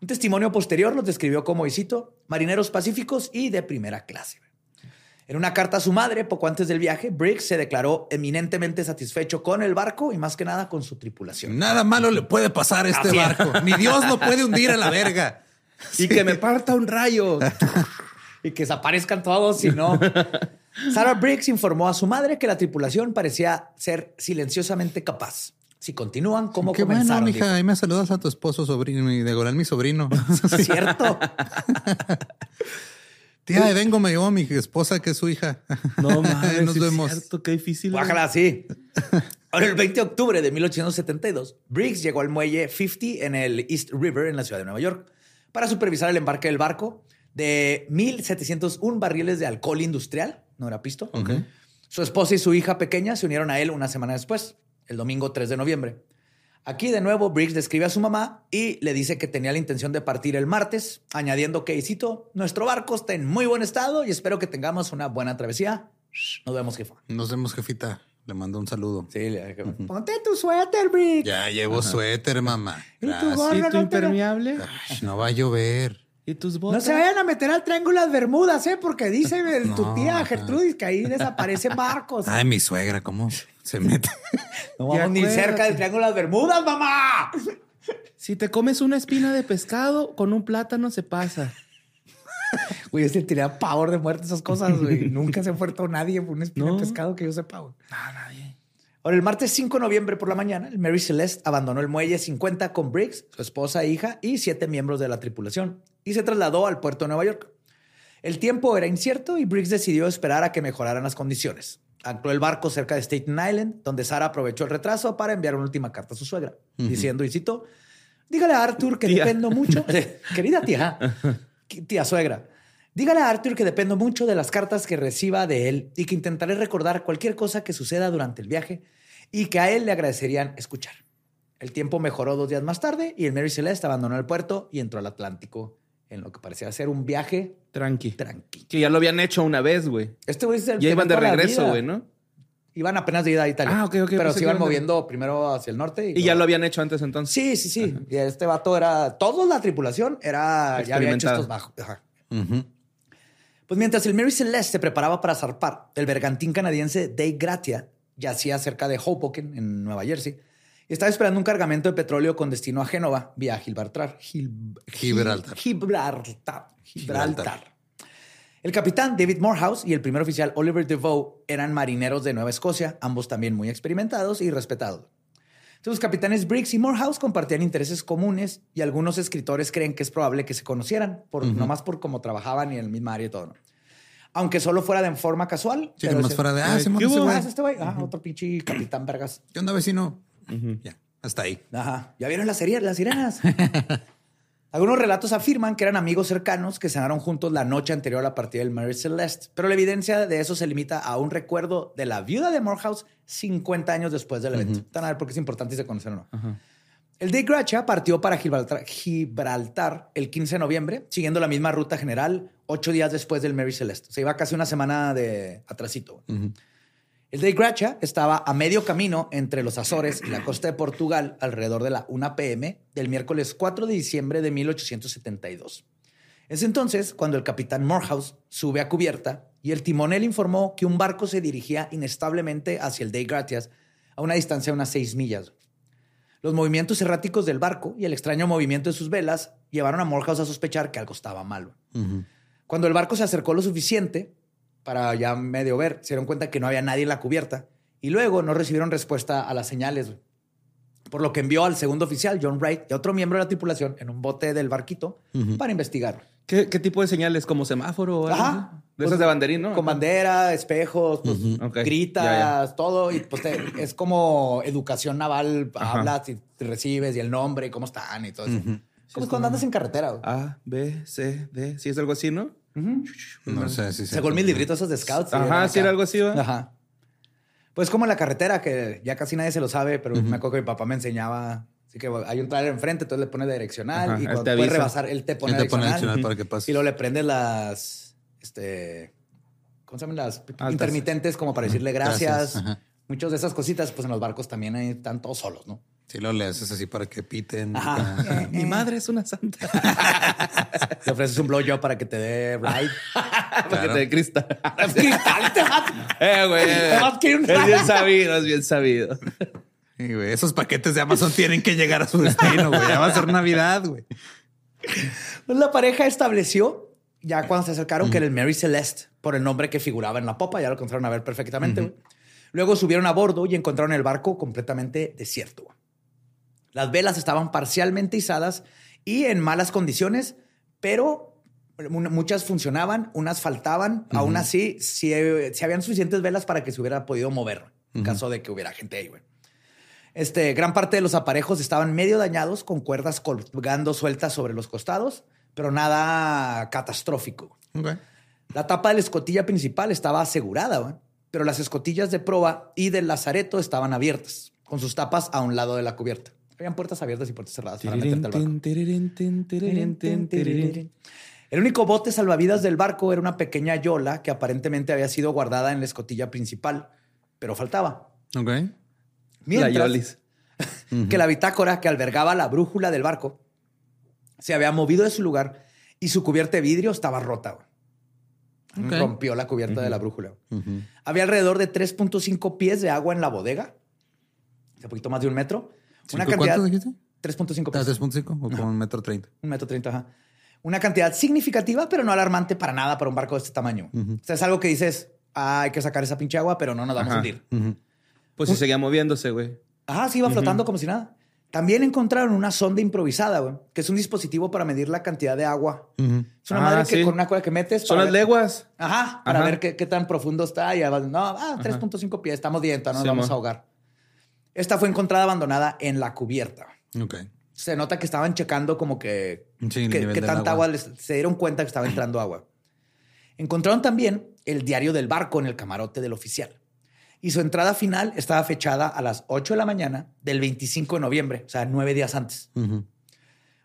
Un testimonio posterior los describió como, y marineros pacíficos y de primera clase. En una carta a su madre, poco antes del viaje, Briggs se declaró eminentemente satisfecho con el barco y más que nada con su tripulación. Nada malo le puede pasar a este barco. Mi Dios no puede hundir a la verga. Y que me parta un rayo. <laughs> y que desaparezcan todos, si no. <laughs> Sarah Briggs informó a su madre que la tripulación parecía ser silenciosamente capaz. Si continúan, ¿cómo Qué comenzaron? Bueno, mija, ahí me saludas a tu esposo, sobrino y de Goral, mi sobrino. <laughs> Cierto. <laughs> Tía, vengo, me llevó mi esposa, que es su hija. No mames, nos vemos. Cierto, qué difícil. Bájala sí. Ahora, el 20 de octubre de 1872, Briggs llegó al muelle 50 en el East River, en la ciudad de Nueva York, para supervisar el embarque del barco de 1.701 barriles de alcohol industrial, no era pisto. Su esposa y su hija pequeña se unieron a él una semana después, el domingo 3 de noviembre. Aquí de nuevo Briggs describe a su mamá y le dice que tenía la intención de partir el martes, añadiendo que, y cito, nuestro barco está en muy buen estado y espero que tengamos una buena travesía. Nos vemos, jefa. Nos vemos, jefita. Le mando un saludo. Sí, le ponte tu suéter, Briggs. Ya llevo suéter, mamá. ¿Y tu impermeable? no va a llover. ¿Y tus botas? No se vayan a meter al Triángulo las Bermudas, ¿eh? Porque dice <laughs> tu tía Gertrudis que ahí desaparecen barcos. Ay, mi suegra, ¿cómo se mete? <laughs> no vamos ni cerca del Triángulo de las Bermudas, mamá. Si te comes una espina de pescado, con un plátano se pasa. Güey, yo tenía pavor de muerte esas cosas, güey. <laughs> Nunca se ha muerto nadie por una espina de pescado que yo sepa, güey. No, nadie. Ahora, el martes 5 de noviembre por la mañana, el Mary Celeste abandonó el muelle 50 con Briggs, su esposa e hija y siete miembros de la tripulación y se trasladó al puerto de Nueva York. El tiempo era incierto y Briggs decidió esperar a que mejoraran las condiciones. Ancló el barco cerca de Staten Island, donde Sara aprovechó el retraso para enviar una última carta a su suegra, diciendo, y cito, dígale a Arthur que dependo mucho, <laughs> querida tía, tía suegra, dígale a Arthur que dependo mucho de las cartas que reciba de él y que intentaré recordar cualquier cosa que suceda durante el viaje y que a él le agradecerían escuchar. El tiempo mejoró dos días más tarde y el Mary Celeste abandonó el puerto y entró al Atlántico en lo que parecía ser un viaje tranqui. Tranqui. Que ya lo habían hecho una vez, güey. Este güey Ya iban de regreso, güey, ¿no? Iban apenas de ida a Italia. Ah, ok, ok. Pero se iban moviendo primero hacia el norte. Y, ya lo habían hecho antes entonces. Sí, sí, sí. Y este vato era. Toda la tripulación era. Ya había hecho estos bajos. Pues mientras el Mary Celeste se preparaba para zarpar, el bergantín canadiense Day Gratia yacía cerca de Hoboken, en Nueva Jersey, estaba esperando un cargamento de petróleo con destino a Génova vía Gibraltar. Gibraltar. Gibraltar. Gibraltar. El capitán David Morehouse y el primer oficial Oliver DeVoe eran marineros de Nueva Escocia, ambos también muy experimentados y respetados. los capitanes Briggs y Morehouse compartían intereses comunes y algunos escritores creen que es probable que se conocieran, por, nomás por cómo trabajaban y en el mismo área y todo. Aunque solo fuera de forma casual. Sí, nomás fuera de, ah, ¿qué este güey? Ah, otro pinche capitán vergas. ¿Qué onda, vecino? Ya, hasta ahí. Ajá. ¿Ya vieron las, sirenas? <laughs> Algunos relatos afirman que eran amigos cercanos que cenaron juntos la noche anterior a la partida del Mary Celeste, pero la evidencia de eso se limita a un recuerdo de la viuda de Morehouse 50 años después del evento. Están a ver por qué es importante si se conocen o no. El de Gracha partió para Gibraltar, el 15 de noviembre, siguiendo la misma ruta general, ocho días después del Mary Celeste. Se iba casi una semana de atrasito. El de Gracia estaba a medio camino entre los Azores y la costa de Portugal alrededor de la 1 pm del miércoles 4 de diciembre de 1872. Es entonces cuando el capitán Morehouse sube a cubierta y el timonel informó que un barco se dirigía inestablemente hacia el Day Gratias a una distancia de unas seis millas. Los movimientos erráticos del barco y el extraño movimiento de sus velas llevaron a Morehouse a sospechar que algo estaba mal. Cuando el barco se acercó lo suficiente, para ya medio ver. Se dieron cuenta que no había nadie en la cubierta. Y luego no recibieron respuesta a las señales. Por lo que envió al segundo oficial, John Wright, y a otro miembro de la tripulación en un bote del barquito para investigar. ¿Qué, tipo de señales? ¿Como semáforo? O Ajá. De esas pues, de banderín, ¿no? Con bandera, espejos, pues, gritas, todo. Y pues es como educación naval. Hablas y recibes y el nombre y cómo están y todo eso. Como cuando andas en carretera. A, B, C, D. Sí, es algo así, ¿no? No sé si Según mis libritos esos de scouts. Ajá, sí era algo así, ¿va? Ajá. Pues como en la carretera, que ya casi nadie se lo sabe, pero me acuerdo que mi papá me enseñaba. Así que hay un trailer enfrente, entonces le pones direccional y cuando puedes rebasar, él te pone, direccional, para que pase. Y luego le prendes las, este, ¿cómo se llaman? Las intermitentes como para decirle gracias. Muchas de esas cositas, pues en los barcos también están todos solos, ¿no? Sí, lo le haces así para que piten. Ajá. Mi madre es una santa. <laughs> Le ofreces un blowjob para que te dé ride. para que te dé cristal. cristal te Eh, güey. Es bien sabido, es bien sabido. güey, esos paquetes de Amazon tienen que llegar a su destino, güey. Ya va a ser Navidad, güey. Pues la pareja estableció, ya cuando se acercaron, que era el Mary Celeste, por el nombre que figuraba en la popa. Ya lo encontraron a ver perfectamente. Luego subieron a bordo y encontraron el barco completamente desierto. Las velas estaban parcialmente izadas y en malas condiciones, pero Muchas funcionaban, unas faltaban. Aún así, si, si, habían suficientes velas para que se hubiera podido mover en caso de que hubiera gente ahí, güey. Este, gran parte de los aparejos estaban medio dañados con cuerdas colgando sueltas sobre los costados, pero nada catastrófico. La tapa de la escotilla principal estaba asegurada, pero las escotillas de proa y del lazareto estaban abiertas, con sus tapas a un lado de la cubierta. Habían puertas abiertas y puertas cerradas para meterte al barco. El único bote salvavidas del barco era una pequeña yola que aparentemente había sido guardada en la escotilla principal, pero faltaba. Ok. Mientras <laughs> que la bitácora que albergaba la brújula del barco se había movido de su lugar y su cubierta de vidrio estaba rota. Rompió la cubierta de la brújula. Había alrededor de 3.5 pies de agua en la bodega, un poquito más de un metro. Una cantidad, ¿Cuánto dijiste? 3.5 pies. 3.5 o con un metro 30. Un metro 30, ajá. Una cantidad significativa, pero no alarmante para nada para un barco de este tamaño. O sea, es algo que dices, ah, hay que sacar esa pinche agua, pero no nos vamos a hundir. Pues si seguía moviéndose, güey. Ajá, sí iba flotando como si nada. También encontraron una sonda improvisada, güey, que es un dispositivo para medir la cantidad de agua. Es una madre ah, que con una cuerda que metes. Son las leguas. Ajá, para ver qué, tan profundo está. Y no, ah, 3.5 pies, estamos bien, no nos vamos a ahogar. Esta fue encontrada abandonada en la cubierta. Ok. Se nota que estaban checando como que, que, tanta agua. se dieron cuenta que estaba entrando agua. Encontraron también el diario del barco en el camarote del oficial y su entrada final estaba fechada a las 8 de la mañana del 25 de noviembre, o sea, nueve días antes.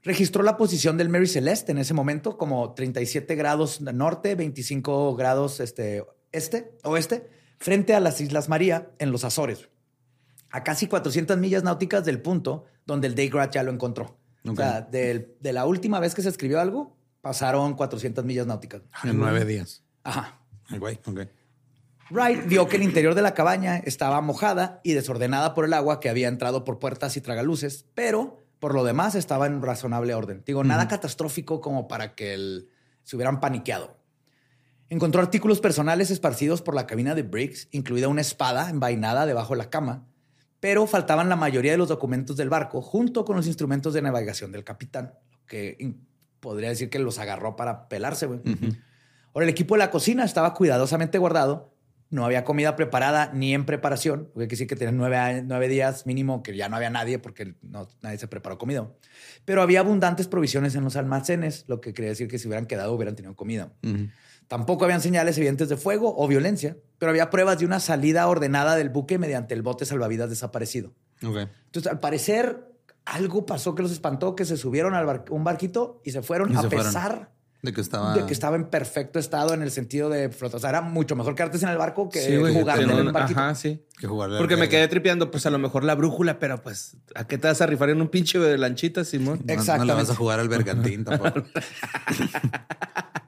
Registró la posición del Mary Celeste en ese momento como 37 grados norte, 25 grados este, este, oeste, frente a las Islas María en los Azores, a casi 400 millas náuticas del punto donde el Daygrat ya lo encontró. O sea, de, la última vez que se escribió algo, pasaron 400 millas náuticas. En nueve días. Ajá. Ay, güey, ok. Wright vio que el interior de la cabaña estaba mojada y desordenada por el agua que había entrado por puertas y tragaluces, pero por lo demás estaba en razonable orden. Digo, nada catastrófico como para que se hubieran paniqueado. Encontró artículos personales esparcidos por la cabina de Briggs, incluida una espada envainada debajo de la cama, pero faltaban la mayoría de los documentos del barco junto con los instrumentos de navegación del capitán, que podría decir que los agarró para pelarse. Ahora, el equipo de la cocina estaba cuidadosamente guardado no había comida preparada ni en preparación, porque que sí que tenían nueve, días mínimo que ya no había nadie porque no, nadie se preparó comida. Pero había abundantes provisiones en los almacenes, lo que quería decir que si hubieran quedado hubieran tenido comida. Tampoco habían señales evidentes de fuego o violencia, pero había pruebas de una salida ordenada del buque mediante el bote salvavidas desaparecido. Entonces, al parecer, algo pasó que los espantó, que se subieron a un barquito y se fueron a pesar de que estaba... De que estaba en perfecto estado en el sentido de flotar. O sea, era mucho mejor quedarte en el barco que jugar en el barquito. Ajá, sí. Que jugar Porque me quedé tripeando, pues a lo mejor la brújula, pero pues, ¿a qué te vas a rifar en un pinche de lanchita, Simón? Exacto. No, le vas a jugar al bergantín tampoco. <laughs>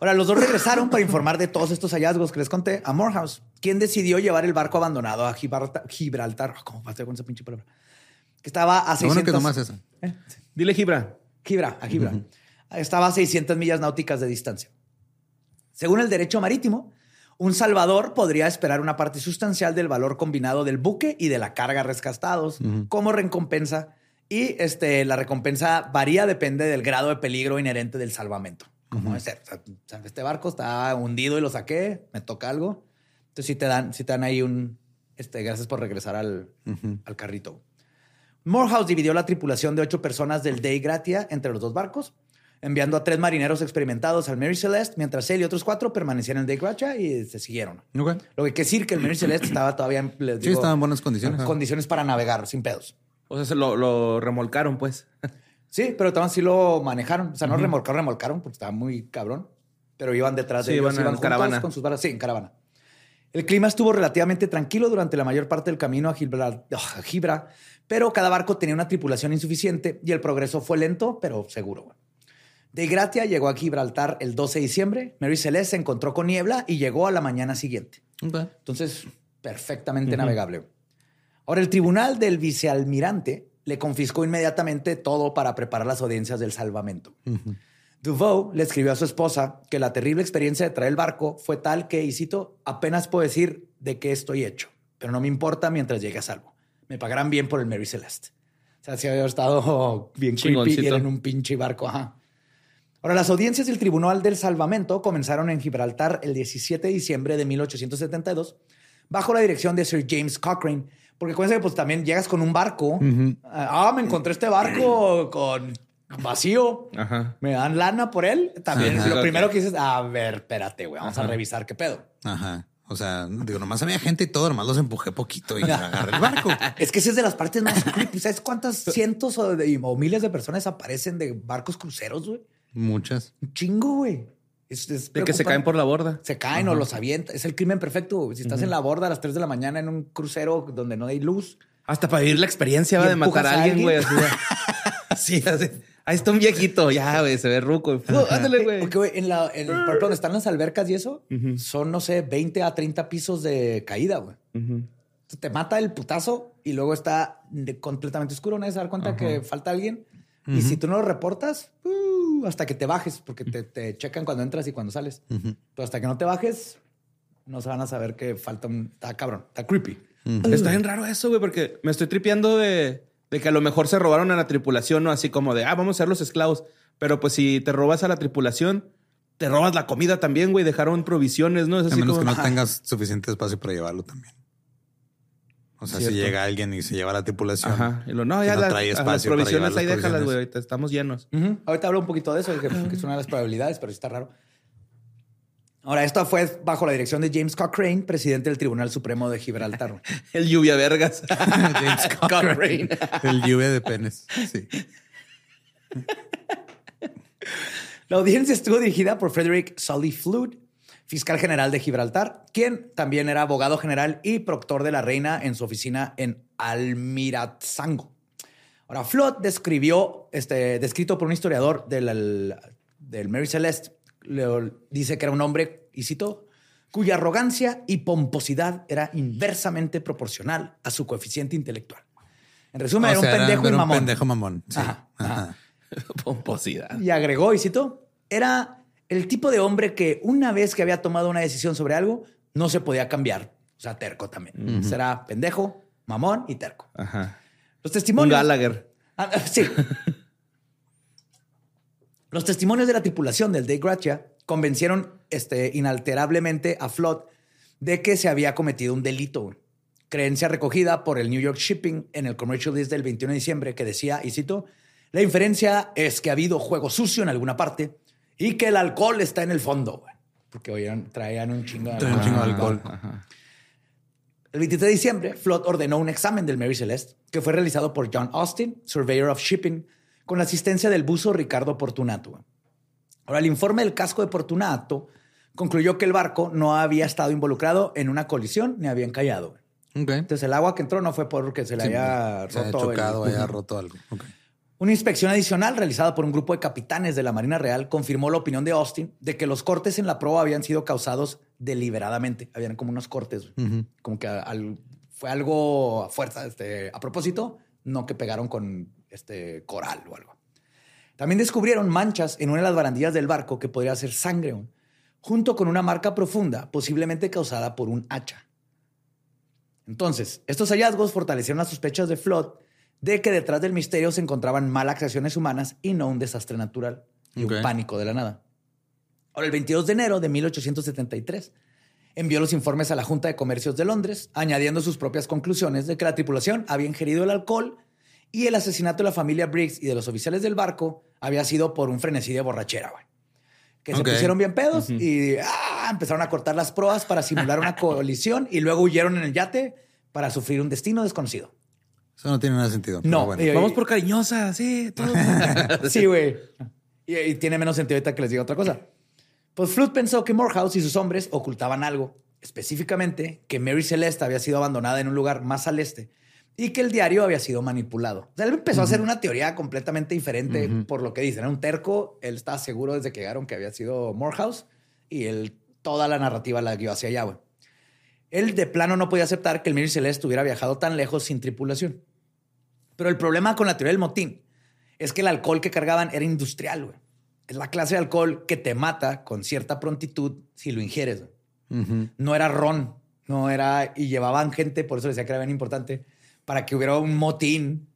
Ahora, los dos regresaron para informar de todos estos hallazgos que les conté a Morehouse, quien decidió llevar el barco abandonado a Gibraltar. ¿Cómo pasé con esa pinche palabra? Que estaba a 600... Bueno que nomás eso. ¿Eh? Dile Gibra. Gibra, a Gibra. Estaba a 600 millas náuticas de distancia. Según el derecho marítimo, un salvador podría esperar una parte sustancial del valor combinado del buque y de la carga rescatados como recompensa. Y este, la recompensa varía, depende del grado de peligro inherente del salvamento. Como es este barco está hundido y lo saqué, me toca algo. Entonces, si te dan, si te dan ahí un, este, gracias por regresar al, al carrito. Morehouse dividió la tripulación de ocho personas del Day Gratia entre los dos barcos, enviando a tres marineros experimentados al Mary Celeste, mientras él y otros cuatro permanecieron en el Day Gratia y se siguieron. Lo que quiere decir que el Mary Celeste estaba todavía en sí, estaba en buenas condiciones. Condiciones para navegar sin pedos. O sea, se lo, remolcaron, pues. <laughs> sí, pero también sí lo manejaron. O sea, no remolcaron, remolcaron, porque estaba muy cabrón. Pero iban detrás de ellos, iban, caravana. con sus varas. Sí, en caravana. El clima estuvo relativamente tranquilo durante la mayor parte del camino a Gibra, pero cada barco tenía una tripulación insuficiente y el progreso fue lento, pero seguro. De Gratia llegó a Gibraltar el 12 de diciembre. Mary Celeste se encontró con niebla y llegó a la mañana siguiente. Entonces, perfectamente navegable. Ahora, el tribunal del vicealmirante le confiscó inmediatamente todo para preparar las audiencias del salvamento. Duveau le escribió a su esposa que la terrible experiencia de traer el barco fue tal que, y cito, apenas puedo decir de qué estoy hecho, pero no me importa mientras llegue a salvo. Me pagarán bien por el Mary Celeste. O sea, si había estado <laughs> bien creepy en un pinche barco, ajá. Ahora, las audiencias del Tribunal del Salvamento comenzaron en Gibraltar el 17 de diciembre de 1872 bajo la dirección de Sir James Cochrane. Porque que pues también llegas con un barco. Ah, me encontré este barco <clears throat> con vacío. Me dan lana por él. También lo primero que dices, a ver, espérate, güey, vamos a revisar qué pedo. Ajá. O sea, digo, nomás había gente y todo, nomás los empujé poquito y agarré el barco. <laughs> es que esa es de las partes más creepy. ¿Sabes cuántas <laughs> cientos o, miles de personas aparecen de barcos cruceros, güey? Muchas. Un chingo, güey. De que se caen por la borda. Se caen o los avientan. Es el crimen perfecto. Si estás en la borda a las 3 de la mañana en un crucero donde no hay luz. Hasta para vivir la experiencia de matar a alguien, güey. <laughs> sí, así. Ahí está un viejito, ya, güey, se ve ruco. <laughs> ándale, güey. Porque, güey, en, la, en el parque donde están las albercas y eso, son, no sé, 20 a 30 pisos de caída, güey. Te mata el putazo y luego está completamente oscuro. No se dar cuenta que falta alguien. Y si tú no lo reportas, uh, hasta que te bajes, porque te, checan cuando entras y cuando sales. Pero hasta que no te bajes, no se van a saber que falta un. Está cabrón, está creepy. Está bien raro eso, güey, porque me estoy tripeando de de que a lo mejor se robaron a la tripulación, ¿no? Así como de, ah, vamos a ser los esclavos. Pero pues si te robas a la tripulación, te robas la comida también, güey. Dejaron provisiones, ¿no? Es a menos que no <laughs> tengas suficiente espacio para llevarlo también. O sea, si llega alguien y se lleva la tripulación. Ajá. Y lo, no, ya no trae espacio las provisiones ahí déjalas, güey. Estamos llenos. Ahorita hablo un poquito de eso, que, es una de las probabilidades, pero está raro. Ahora, esto fue bajo la dirección de James Cochrane, presidente del Tribunal Supremo de Gibraltar. <laughs> el lluvia vergas. <laughs> James <laughs> Cochrane. el lluvia de penes. Sí. La audiencia estuvo dirigida por Frederick Sully Flood, fiscal general de Gibraltar, quien también era abogado general y proctor de la reina en su oficina en Almiratzango. Ahora, Flood describió, este, descrito por un historiador del, del Mary Celeste, le dice que era un hombre, y cito, cuya arrogancia y pomposidad era inversamente proporcional a su coeficiente intelectual. En resumen, era un pendejo y mamón. Un pendejo mamón. <laughs> Pomposidad. Y agregó, y cito, era el tipo de hombre que una vez que había tomado una decisión sobre algo, no se podía cambiar. O sea, terco también. Será pendejo, mamón y terco. Los testimonios. Un Gallagher. Ah, sí. <laughs> Los testimonios de la tripulación del Day Gratia convencieron este, inalterablemente a Flood de que se había cometido un delito. Creencia recogida por el New York Shipping en el Commercial List del 21 de diciembre que decía, y cito, la inferencia es que ha habido juego sucio en alguna parte y que el alcohol está en el fondo. Porque oían, traían un chingo de, alcohol. El 23 de diciembre, Flood ordenó un examen del Mary Celeste que fue realizado por John Austin, Surveyor of Shipping, con la asistencia del buzo Ricardo Portunato. Ahora, el informe del casco de Portunato concluyó que el barco no había estado involucrado en una colisión ni había encallado. Entonces, el agua que entró no fue porque se le haya roto. chocado, haya roto algo. Una inspección adicional realizada por un grupo de capitanes de la Marina Real confirmó la opinión de Austin de que los cortes en la proa habían sido causados deliberadamente. Habían como unos cortes, como que fue algo a fuerza, este, a propósito, no que pegaron con este coral o algo. También descubrieron manchas en una de las barandillas del barco que podría ser sangre, junto con una marca profunda, posiblemente causada por un hacha. Entonces, estos hallazgos fortalecieron las sospechas de Flood de que detrás del misterio se encontraban malas acciones humanas y no un desastre natural y un pánico de la nada. Ahora, el 22 de enero de 1873, envió los informes a la Junta de Comercios de Londres, añadiendo sus propias conclusiones de que la tripulación había ingerido el alcohol y el asesinato de la familia Briggs y de los oficiales del barco había sido por un frenesí de borrachera, güey. Que se pusieron bien pedos y ah, empezaron a cortar las proas para simular una <laughs> colisión y luego huyeron en el yate para sufrir un destino desconocido. Eso no tiene nada sentido. No, vamos por cariñosa, sí, todo. <laughs> sí, güey. Y, tiene menos sentido ahorita que les diga otra cosa. Pues Flood pensó que Morehouse y sus hombres ocultaban algo, específicamente que Mary Celeste había sido abandonada en un lugar más al este y que el diario había sido manipulado. O sea, él empezó a hacer una teoría completamente diferente por lo que dicen. Era un terco. Él estaba seguro desde que llegaron que había sido Morehouse y él, toda la narrativa la guió hacia allá. Güey. Él de plano no podía aceptar que el Mary Celeste hubiera viajado tan lejos sin tripulación. Pero el problema con la teoría del motín es que el alcohol que cargaban era industrial. Güey. Es la clase de alcohol que te mata con cierta prontitud si lo ingieres. No era ron, no era. Y llevaban gente, por eso decía que era bien importante para que hubiera un motín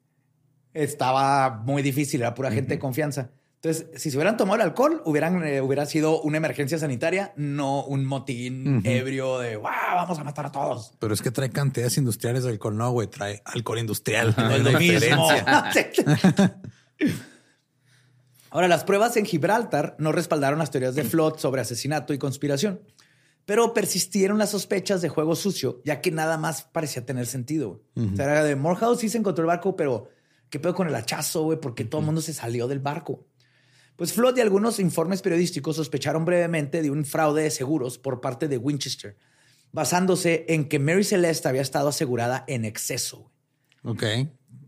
estaba muy difícil, era pura gente de confianza. Entonces si se hubieran tomado el alcohol, hubieran, eh, hubiera sido una emergencia sanitaria, no un motín ebrio de wow, vamos a matar a todos. Pero es que trae cantidades industriales de alcohol. No, güey, trae alcohol industrial. No es lo mismo. <laughs> Ahora, las pruebas en Gibraltar no respaldaron las teorías de Flood sobre asesinato y conspiración, pero persistieron las sospechas de juego sucio, ya que nada más parecía tener sentido. O sea, era de Morehouse sí se encontró el barco, pero ¿qué pedo con el hachazo, güey? Porque todo el mundo se salió del barco. Pues Flood y algunos informes periodísticos sospecharon brevemente de un fraude de seguros por parte de Winchester, basándose en que Mary Celeste había estado asegurada en exceso. Ok.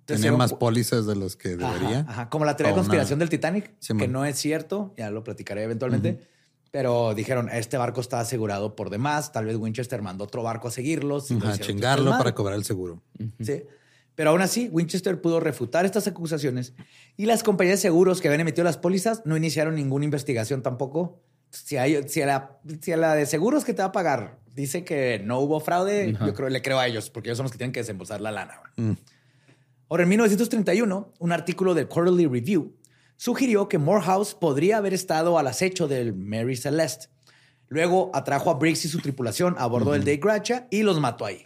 Tenía más pólizas de los que debería. Ajá, Como la teoría de conspiración del Titanic, que no es cierto, ya lo platicaré eventualmente. Pero dijeron, este barco está asegurado por demás. Tal vez Winchester mandó otro barco a seguirlos. A chingarlo para cobrar el seguro. Sí. Pero aún así, Winchester pudo refutar estas acusaciones y las compañías de seguros que habían emitido las pólizas no iniciaron ninguna investigación tampoco. Si, hay, si, a la, si la de seguros que te va a pagar dice que no hubo fraude, yo creo le creo a ellos, porque ellos son los que tienen que desembolsar la lana. Mm. Ahora, en 1931, un artículo del Quarterly Review sugirió que Morehouse podría haber estado al acecho del Mary Celeste. Luego atrajo a Briggs y su tripulación a bordo del Day Gracha y los mató ahí.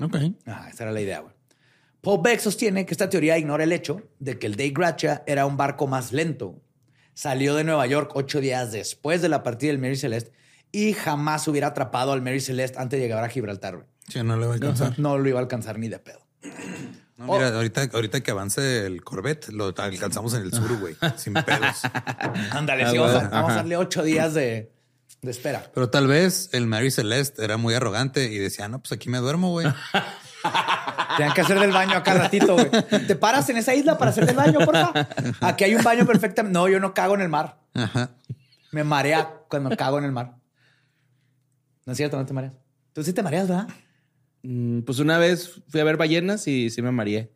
Ok. Ah, esa era la idea, güey. Paul Beck sostiene que esta teoría ignora el hecho de que el Day Gracia era un barco más lento. Salió de Nueva York ocho días después de la partida del Mary Celeste y jamás hubiera atrapado al Mary Celeste antes de llegar a Gibraltar. Sí, no lo iba a alcanzar. No, lo iba a alcanzar ni de pedo. <clears throat> mira, ahorita, ahorita que avance el Corvette, lo alcanzamos en el sur, güey, <laughs> sin pedos. Ándale, sí, vamos, a, darle ocho días de, de espera. Pero tal vez el Mary Celeste era muy arrogante y decía, no, pues aquí me duermo, güey. <laughs> Tienen que hacer del baño acá ratito, güey. ¿Te paras en esa isla para hacer del baño, porfa? Aquí hay un baño perfecto. No, yo no cago en el mar. Me marea cuando cago en el mar. No es cierto, no te mareas. Tú sí te mareas, ¿verdad? Mm, pues una vez fui a ver ballenas y sí me mareé.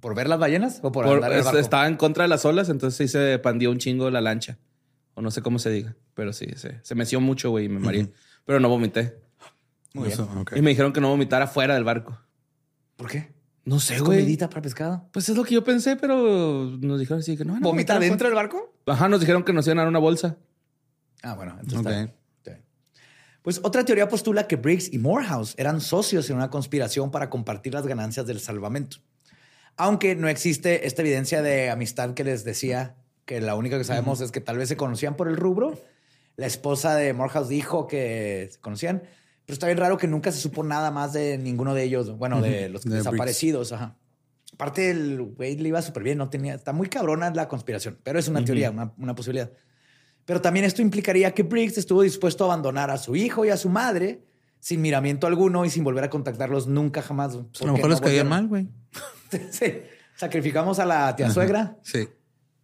¿Por ver las ballenas o por, andar en el barco? Estaba en contra de las olas, entonces sí se pandió un chingo la lancha. O no sé cómo se diga, pero sí, se, se meció mucho, güey, y me mareé. Pero no vomité. Muy bien. Y me dijeron que no vomitara fuera del barco. ¿Por qué? No sé, güey. ¿Comidita para pescado? Pues es lo que yo pensé, pero nos dijeron así que no. ¿Vomita dentro del barco? Ajá, nos dijeron que nos iban a dar una bolsa. Ah, bueno, entonces Pues otra teoría postula que Briggs y Morehouse eran socios en una conspiración para compartir las ganancias del salvamento. Aunque no existe esta evidencia de amistad que les decía, que la única que sabemos es que tal vez se conocían por el rubro. La esposa de Morehouse dijo que se conocían, pero está bien raro que nunca se supo nada más de ninguno de ellos. Bueno, de los desaparecidos. Ajá. Aparte, el güey le iba súper bien. No tenía. Está muy cabrona la conspiración, pero es una teoría, una, posibilidad. Pero también esto implicaría que Briggs estuvo dispuesto a abandonar a su hijo y a su madre sin miramiento alguno y sin volver a contactarlos nunca jamás. A lo mejor les caía mal, güey. <laughs> sí. Sacrificamos a la tía suegra. Sí.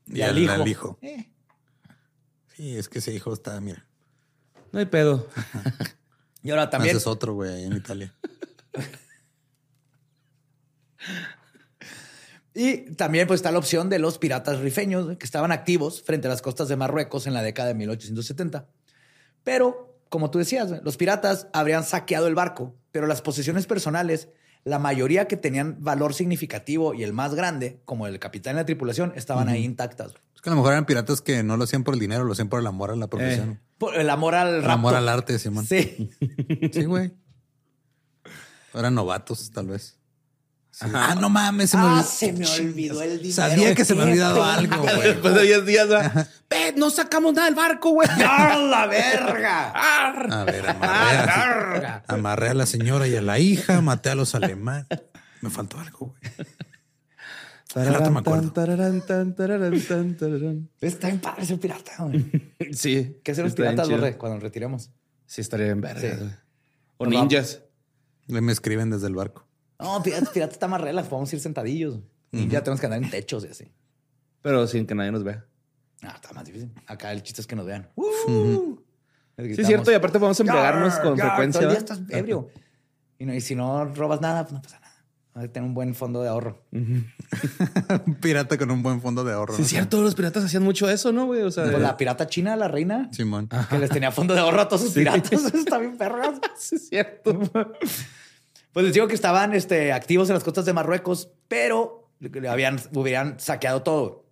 Y, al, hijo. Eh. Sí, es que ese hijo está, mira. No hay pedo. Y ahora también. es otro, güey, ahí en Italia. <laughs> y también pues está la opción de los piratas rifeños que estaban activos frente a las costas de Marruecos en la década de 1870. Pero, como tú decías, los piratas habrían saqueado el barco, pero las posesiones personales, la mayoría que tenían valor significativo y el más grande, como el capitán y la tripulación, estaban ahí intactas. Es que a lo mejor eran piratas que no lo hacían por el dinero, lo hacían por el amor a la profesión. Eh el amor al El amor al arte, Simón. Sí. Sí, güey. Eran novatos, tal vez. Ah, no mames, se me, ah, se me olvidó el dinero. Sabía que se me había olvidado algo, <laughs> güey. Después de 10 días, Ve, no sacamos nada del barco, güey. <laughs> ¡Ah, la verga! A ver, amarré a, amarré a la señora y a la hija, maté a los alemanes. Me faltó algo, güey. <laughs> Está bien padre ese pirata, Sí. ¿Qué hacen los piratas, cuando nos retiremos? Sí, estaría bien verga. O ninjas. Me escriben desde el barco. No, pirata, pirata está más relax. Podemos ir sentadillos. Y ya tenemos que andar en techos y así. Pero sin que nadie nos vea. No, está más difícil. Acá el chiste es que nos vean. Sí, es cierto. Y aparte podemos embriagarnos con frecuencia. Todo el día estás ebrio. Y, y si no robas nada, pues no pasa nada. Tener un buen fondo de ahorro. <laughs> un pirata con un buen fondo de ahorro. Sí, es cierto. Los piratas hacían mucho eso, ¿no, güey? O sea, pues la pirata china, la reina. Simón. Que les tenía fondo de ahorro a todos sus piratas. <laughs> Está bien perro. <laughs> sí, es cierto. pues les digo que estaban este, activos en las costas de Marruecos, pero habían, hubieran saqueado todo.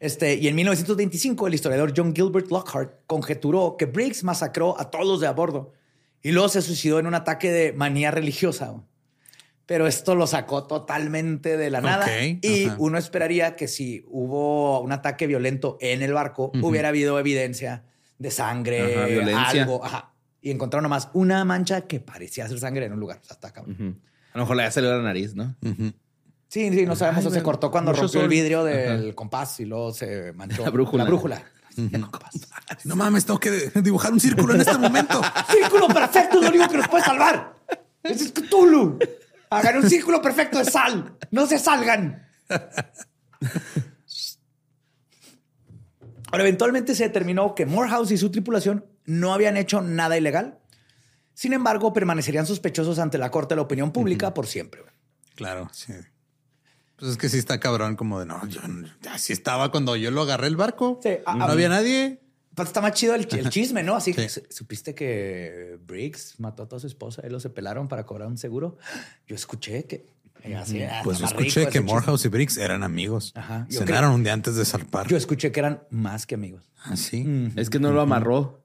Este, y en 1925, el historiador John Gilbert Lockhart conjeturó que Briggs masacró a todos los de a bordo y luego se suicidó en un ataque de manía religiosa. Pero esto lo sacó totalmente de la nada. y uno esperaría que si hubo un ataque violento en el barco, hubiera habido evidencia de sangre, algo. Y encontraron nomás una mancha que parecía ser sangre en un lugar. hasta acá. A lo mejor le había salido la nariz, ¿no? Sí, sí, no sabemos. o se cortó cuando rompió el vidrio del compás y luego se manchó. <laughs> La brújula. La brújula. <laughs> No mames, tengo que dibujar un círculo en este momento. <laughs> círculo perfecto es lo único que nos puede salvar. Es Cthulhu. Hagan un círculo perfecto de sal. No se salgan. Ahora, eventualmente se determinó que Morehouse y su tripulación no habían hecho nada ilegal. Sin embargo, permanecerían sospechosos ante la corte de la opinión pública por siempre. Claro, sí. Pues es que sí está cabrón, como de no, yo así estaba cuando yo lo agarré el barco. Sí, no había nadie. Está más chido el, chisme, ¿no? Así que supiste que Briggs mató a toda su esposa y lo se pelaron para cobrar un seguro. Yo escuché que. Así, ah, pues yo escuché que Morehouse y Briggs eran amigos. Ajá. Cenaron un día antes de zarpar. Yo escuché que eran más que amigos. Ah, sí. Es que no lo amarró.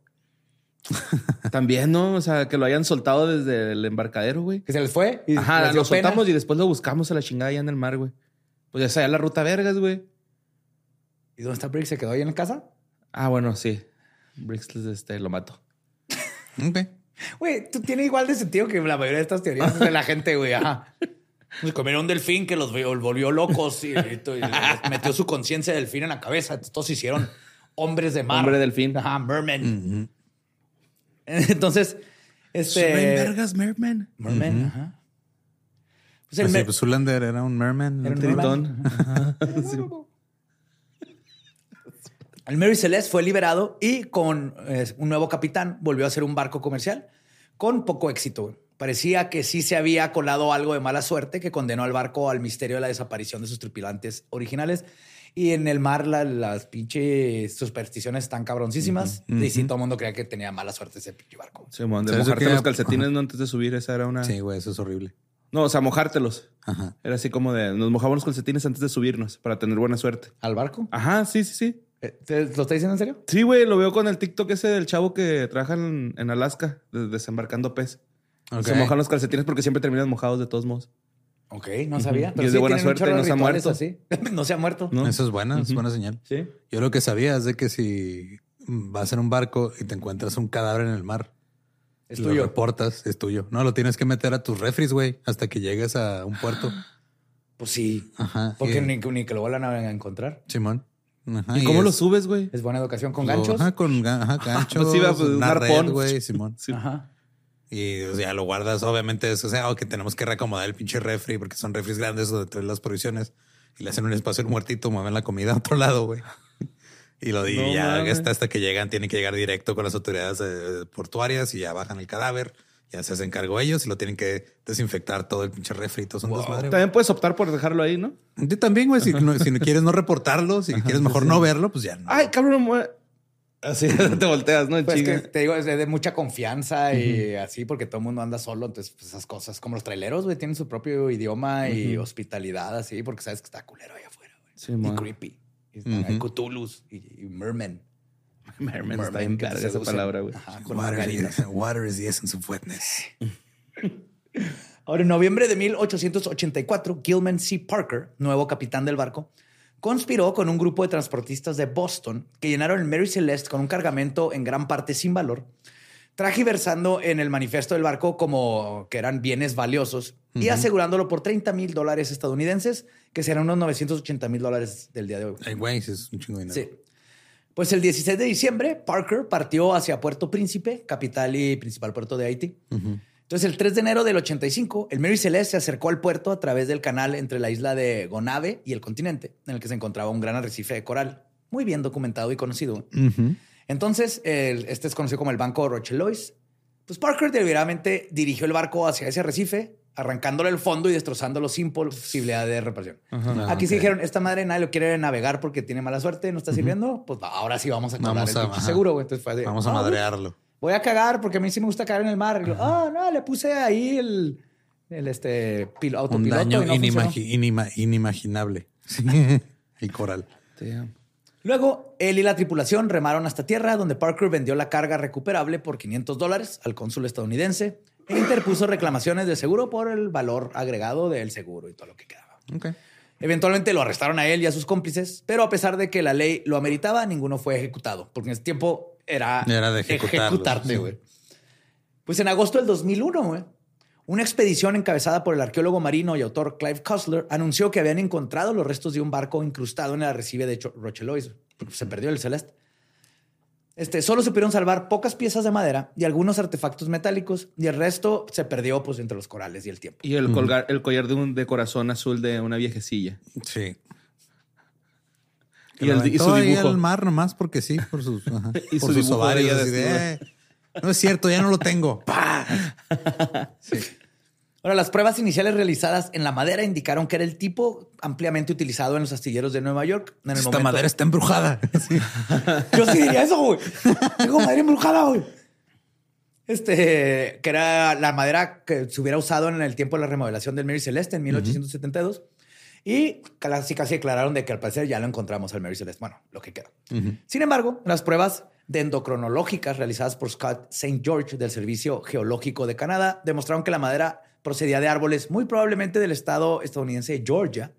También, ¿no? O sea, que lo hayan soltado desde el embarcadero, güey. Que se les fue. Ajá, lo soltamos y después lo buscamos a la chingada allá en el mar, güey. Pues ya sea la ruta vergas, güey. ¿Y dónde está Briggs? ¿Se quedó ahí en la casa? Ah, bueno, sí. Briggs este, lo mató. ok. Güey, tú tienes igual de sentido que la mayoría de estas teorías de la gente, güey. Ajá. Pues comieron un delfín que los volvió locos y, metió su conciencia de delfín en la cabeza. Todos hicieron hombres de mar. Hombre delfín. Ajá, merman. <laughs> Entonces, este. vergas, merman. Merman, ajá. Pues el pues, pues Zulander era un merman. Era un tritón. <laughs> El Mary Celeste fue liberado y con un nuevo capitán volvió a ser un barco comercial con poco éxito. Parecía que sí se había colado algo de mala suerte que condenó al barco al misterio de la desaparición de sus tripulantes originales. Y en el mar las pinches supersticiones están cabroncísimas. Y sí, todo el mundo creía que tenía mala suerte ese pinche barco. Sí, de mojarte los calcetines no antes de subir, esa era una... Sí, güey, eso es horrible. No, o sea, mojártelos. Ajá. Era así como de, nos mojamos los calcetines antes de subirnos para tener buena suerte. ¿Al barco? Ajá, sí, sí, sí. Eh, ¿Lo está diciendo en serio? Sí, güey, lo veo con el TikTok ese del chavo que trabaja en, Alaska, desembarcando pez. Se mojan los calcetines porque siempre terminan mojados de todos modos. Ok, no sabía. Pero y es de buena suerte, <laughs> no se ha muerto. no se ha muerto. Eso es buena, es buena señal. Sí. Yo lo que sabía es de que si vas en un barco y te encuentras un cadáver en el mar, es lo reportas, es tuyo. No, lo tienes que meter a tus refris, güey, hasta que llegues a un puerto. <gasps> Pues sí. Ajá. Porque ni, que lo vuelvan a encontrar. Simón. Ajá, ¿Y, cómo lo subes, güey? Es buena educación con ganchos. Ajá, con <laughs> ganchos. pues iba, pues, un arpón, güey, Simón. Ajá. Y o sea, lo guardas, obviamente, es, o sea, que tenemos que reacomodar el pinche refri porque son refris grandes donde traen las provisiones y le hacen un espacio al muertito, mueven la comida a otro lado, güey. <laughs> Y lo digo, ya hasta, hasta que llegan, tienen que llegar directo con las autoridades eh, portuarias y ya bajan el cadáver. Ya se hacen cargo ellos y lo tienen que desinfectar todo el pinche refrito. Son También puedes optar por dejarlo ahí, ¿no? Tú también, güey. Si, no, si quieres no reportarlo, si quieres mejor no verlo, pues ya no. Ay, cabrón, Así <laughs> te volteas, ¿no? Pues que te digo, es de mucha confianza y así, porque todo el mundo anda solo. Entonces, pues, esas cosas, como los traileros, güey, tienen su propio idioma y hospitalidad, así, porque sabes que está culero ahí afuera, güey. Sí, y creepy. Hay Cthulhus y, Mermen. <laughs> Mermen, está bien esa palabra, güey. water, water is the essence of wetness. <laughs> Ahora, en noviembre de 1884, Gilman C. Parker, nuevo capitán del barco, conspiró con un grupo de transportistas de Boston que llenaron el Mary Celeste con un cargamento en gran parte sin valor, tragiversando en el manifiesto del barco como que eran bienes valiosos y asegurándolo por 30 mil dólares estadounidenses, que serán unos 980 mil dólares del día de hoy. Ay, güey, es un chingo de dinero. Sí. Pues el 16 de diciembre, Parker partió hacia Puerto Príncipe, capital y principal puerto de Haití. Entonces, el 3 de enero del 85, el Mary Celeste se acercó al puerto a través del canal entre la isla de Gonave y el continente, en el que se encontraba un gran arrecife de coral, muy bien documentado y conocido. Entonces, este es conocido como el Banco Rochelois. Pues Parker deliberadamente dirigió el barco hacia ese arrecife, arrancándole el fondo y destrozándolo sin posibilidad de reparación. Ah, Aquí se dijeron, esta madre nadie lo quiere navegar porque tiene mala suerte, no está sirviendo. Pues ahora sí vamos a cobrar el seguro, Entonces vamos a ah, madrearlo. Voy a cagar porque a mí sí me gusta cagar en el mar. ah, no, le puse ahí el, el este, autopiloto. Un daño inimaginable. <laughs> el coral. Luego, él y la tripulación remaron hasta tierra, donde Parker vendió la carga recuperable por 500 dólares al cónsul estadounidense interpuso reclamaciones de seguro por el valor agregado del seguro y todo lo que quedaba. Eventualmente lo arrestaron a él y a sus cómplices, pero a pesar de que la ley lo ameritaba, ninguno fue ejecutado, porque en ese tiempo era, era de ejecutarte, güey. Pues en agosto del 2001, güey, una expedición encabezada por el arqueólogo marino y autor Clive Cussler anunció que habían encontrado los restos de un barco incrustado en el arrecife de Rochelois. Se perdió el Celeste. Este, solo se pudieron salvar pocas piezas de madera y algunos artefactos metálicos y el resto se perdió pues entre los corales y el tiempo. Y el, colgar, el collar de, un, de corazón azul de una viejecilla. Sí. Y, el, y su dibujo. al mar nomás porque sí, por sus, <laughs> y por sus ovarios. no es cierto, ya no lo tengo. <laughs> sí. Ahora, las pruebas iniciales realizadas en la madera indicaron que era el tipo ampliamente utilizado en los astilleros de Nueva York. En Esta madera está embrujada. <laughs> Yo sí diría eso, güey. Tengo madera embrujada, güey. Este, que era la madera que se hubiera usado en el tiempo de la remodelación del Mary Celeste en 1872. Y casi casi declararon de que al parecer ya lo encontramos al Mary Celeste. Bueno, lo que queda. Sin embargo, las pruebas dendrocronológicas realizadas por Scott St. George del Servicio Geológico de Canadá demostraron que la madera procedía de árboles muy probablemente del estado estadounidense de Georgia,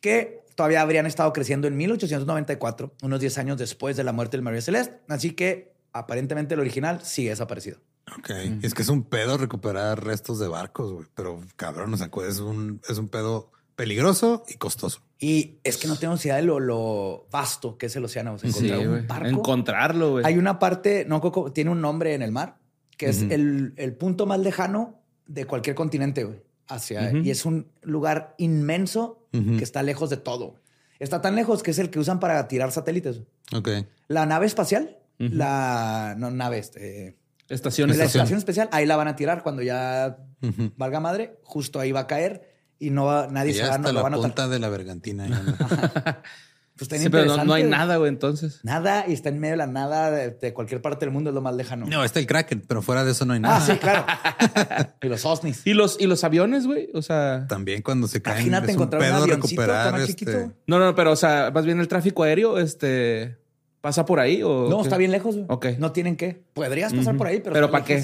que todavía habrían estado creciendo en 1894, unos 10 años después de la muerte del María Celeste. Así que aparentemente el original sigue desaparecido. Ok. Es que es un pedo recuperar restos de barcos, güey. Pero cabrón, o sea, es un, es un pedo peligroso y costoso. Y es que no tengo idea de lo, vasto que es el océano. encontrar un barco. Encontrarlo, güey. Hay una parte, no, tiene un nombre en el mar, que es el, el punto más lejano de cualquier continente, güey. Hacia, Y es un lugar inmenso que está lejos de todo. Está tan lejos que es el que usan para tirar satélites. Ok. La nave espacial, la no, nave, este, estación, la estación. especial, ahí la van a tirar cuando ya valga madre, justo ahí va a caer y no va, nadie se va, no, la punta de la bergantina. <laughs> Pues sí, pero no, hay nada, güey, entonces. Nada, y está en medio de la nada de, cualquier parte del mundo, es lo más lejano. No, está el Kraken, pero fuera de eso no hay nada. Ah, sí, claro. <laughs> y los OSNIs. ¿Y los, y los aviones, güey? O sea. También cuando se caen. Imagínate encontrar un, avioncito tan este... chiquito. No, no, pero, o sea, más bien el tráfico aéreo, este. ¿Pasa por ahí o No, está bien lejos. Ok. No tienen que. Podrías pasar por ahí, pero. ¿Pero para qué?